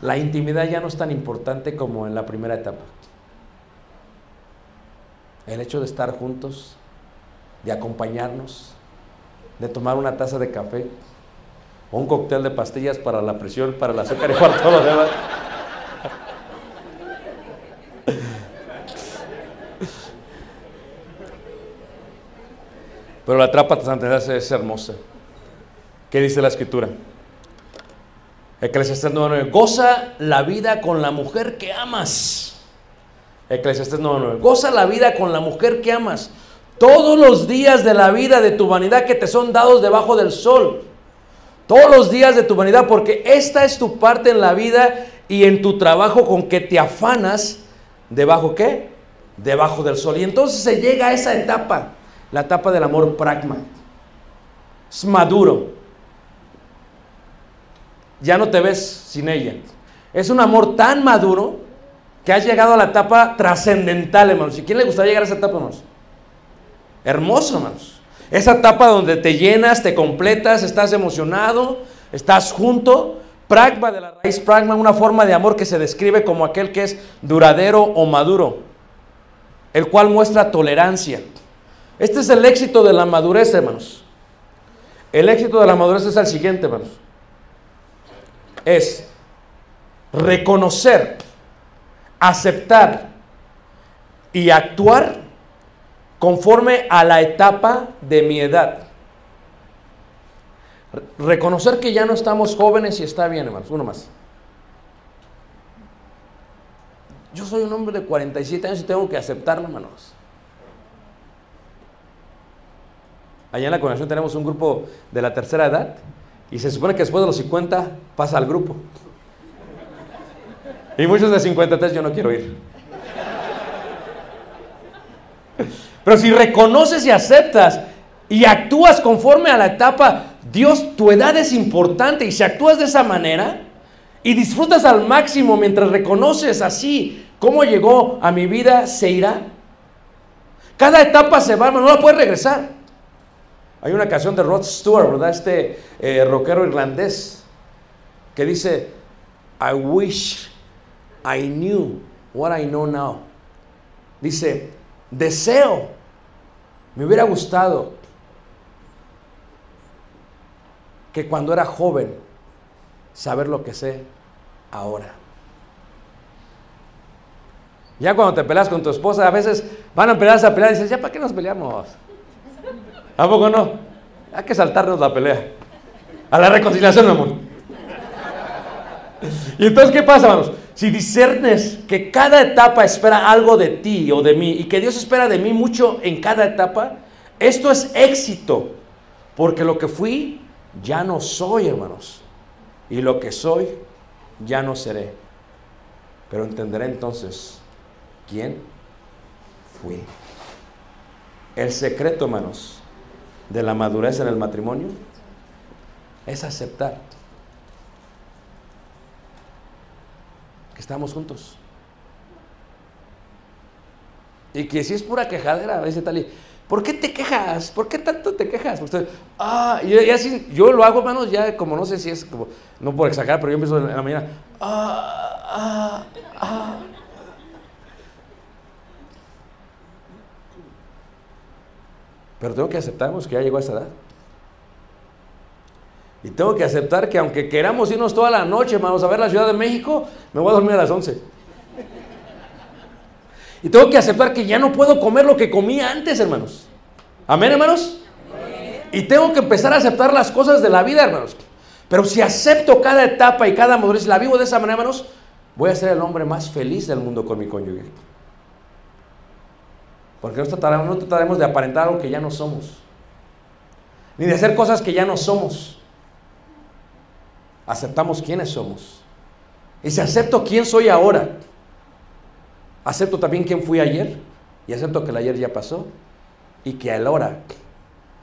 la intimidad ya no es tan importante como en la primera etapa. El hecho de estar juntos, de acompañarnos, de tomar una taza de café un cóctel de pastillas para la presión, para el azúcar y para todo lo demás. Pero la trapa trascendental es hermosa. ¿Qué dice la escritura? Eclesiastés 9.9. Goza la vida con la mujer que amas. Eclesiastés 9.9. Goza la vida con la mujer que amas. Todos los días de la vida de tu vanidad que te son dados debajo del sol. Todos los días de tu vanidad, porque esta es tu parte en la vida y en tu trabajo con que te afanas debajo qué? Debajo del sol. Y entonces se llega a esa etapa, la etapa del amor pragma. Es maduro. Ya no te ves sin ella. Es un amor tan maduro que has llegado a la etapa trascendental, hermanos. ¿Y quién le gustaría llegar a esa etapa, hermanos? Hermoso, hermanos. Esa etapa donde te llenas, te completas, estás emocionado, estás junto. Pragma de la raíz pragma, una forma de amor que se describe como aquel que es duradero o maduro, el cual muestra tolerancia. Este es el éxito de la madurez, hermanos. El éxito de la madurez es el siguiente, hermanos. Es reconocer, aceptar y actuar conforme a la etapa de mi edad. Reconocer que ya no estamos jóvenes y está bien, hermanos. Uno más. Yo soy un hombre de 47 años y tengo que aceptarlo, hermanos. Allá en la congregación tenemos un grupo de la tercera edad y se supone que después de los 50 pasa al grupo. Y muchos de 53 yo no quiero ir. Pero si reconoces y aceptas y actúas conforme a la etapa, Dios, tu edad es importante y si actúas de esa manera y disfrutas al máximo mientras reconoces así cómo llegó a mi vida, se irá. Cada etapa se va, no la puedes regresar. Hay una canción de Rod Stewart, ¿verdad? Este eh, rockero irlandés que dice, I wish I knew what I know now. Dice, deseo, me hubiera gustado que cuando era joven, saber lo que sé ahora. Ya cuando te peleas con tu esposa, a veces van a pelearse a pelear y dices, ya, ¿para qué nos peleamos? ¿A poco no? Hay que saltarnos la pelea. A la reconciliación, amor. Y entonces, ¿qué pasa, hermanos? Si discernes que cada etapa espera algo de ti o de mí y que Dios espera de mí mucho en cada etapa, esto es éxito. Porque lo que fui, ya no soy, hermanos. Y lo que soy, ya no seré. Pero entenderé entonces quién fui. El secreto, hermanos, de la madurez en el matrimonio es aceptar que estamos juntos. Y que si es pura quejadera, dice Tali, ¿por qué te quejas? ¿Por qué tanto te quejas? Usted, ah, y, y así, yo lo hago, hermanos, ya como no sé si es como, no por exagerar, pero yo empiezo en la mañana, ah, ah, ah. Pero tengo que aceptarnos que ya llegó a esa edad. Y tengo que aceptar que aunque queramos irnos toda la noche, hermanos, a ver la Ciudad de México, me voy a dormir a las 11. Y tengo que aceptar que ya no puedo comer lo que comía antes, hermanos. Amén, hermanos. Y tengo que empezar a aceptar las cosas de la vida, hermanos. Pero si acepto cada etapa y cada madurez, la vivo de esa manera, hermanos, voy a ser el hombre más feliz del mundo con mi cónyuge. Porque no trataremos, no trataremos de aparentar algo que ya no somos. Ni de hacer cosas que ya no somos. Aceptamos quiénes somos. Y si acepto quién soy ahora, acepto también quién fui ayer. Y acepto que el ayer ya pasó. Y que el ahora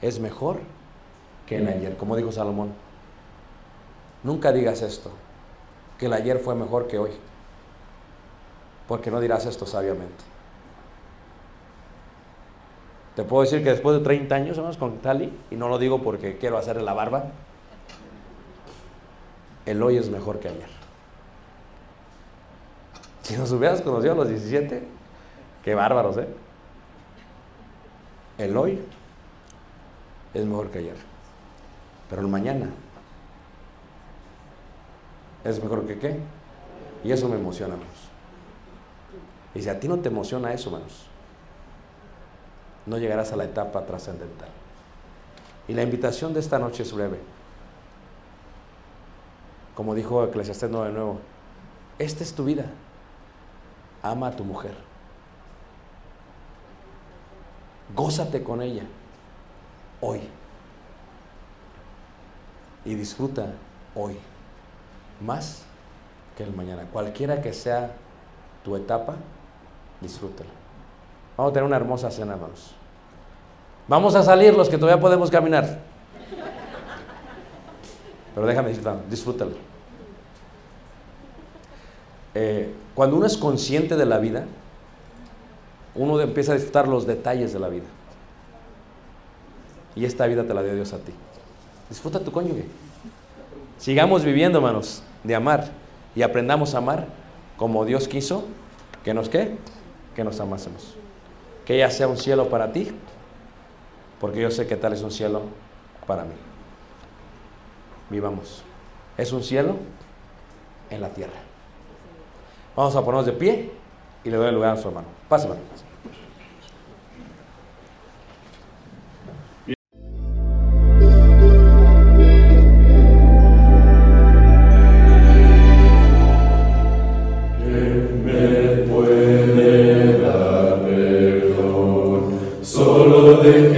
es mejor que el ayer. Como dijo Salomón. Nunca digas esto. Que el ayer fue mejor que hoy. Porque no dirás esto sabiamente. Te puedo decir que después de 30 años, hermanos, con Tali, y no lo digo porque quiero hacerle la barba, el hoy es mejor que ayer. Si nos hubieras conocido a los 17, qué bárbaros, ¿eh? El hoy es mejor que ayer. Pero el mañana es mejor que qué. Y eso me emociona, hermanos. Y si a ti no te emociona eso, hermanos, no llegarás a la etapa trascendental. Y la invitación de esta noche es breve. Como dijo Eclesiastés 9 de nuevo, esta es tu vida. Ama a tu mujer. Gózate con ella hoy. Y disfruta hoy. Más que el mañana. Cualquiera que sea tu etapa, disfrútala. Vamos a tener una hermosa cena, hermanos. Vamos a salir los que todavía podemos caminar. Pero déjame disfrutar, disfrútalo. Eh, cuando uno es consciente de la vida, uno empieza a disfrutar los detalles de la vida. Y esta vida te la dio Dios a ti. Disfruta tu cónyuge. Sigamos viviendo, hermanos, de amar. Y aprendamos a amar como Dios quiso que nos qué? Que nos amásemos. Que ella sea un cielo para ti, porque yo sé que tal es un cielo para mí. Vivamos. Es un cielo en la tierra. Vamos a ponernos de pie y le doy el lugar a su hermano. Pase, hermano.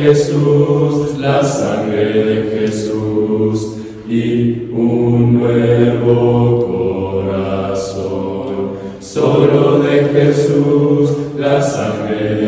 Jesús, la sangre de Jesús y un nuevo corazón. Solo de Jesús, la sangre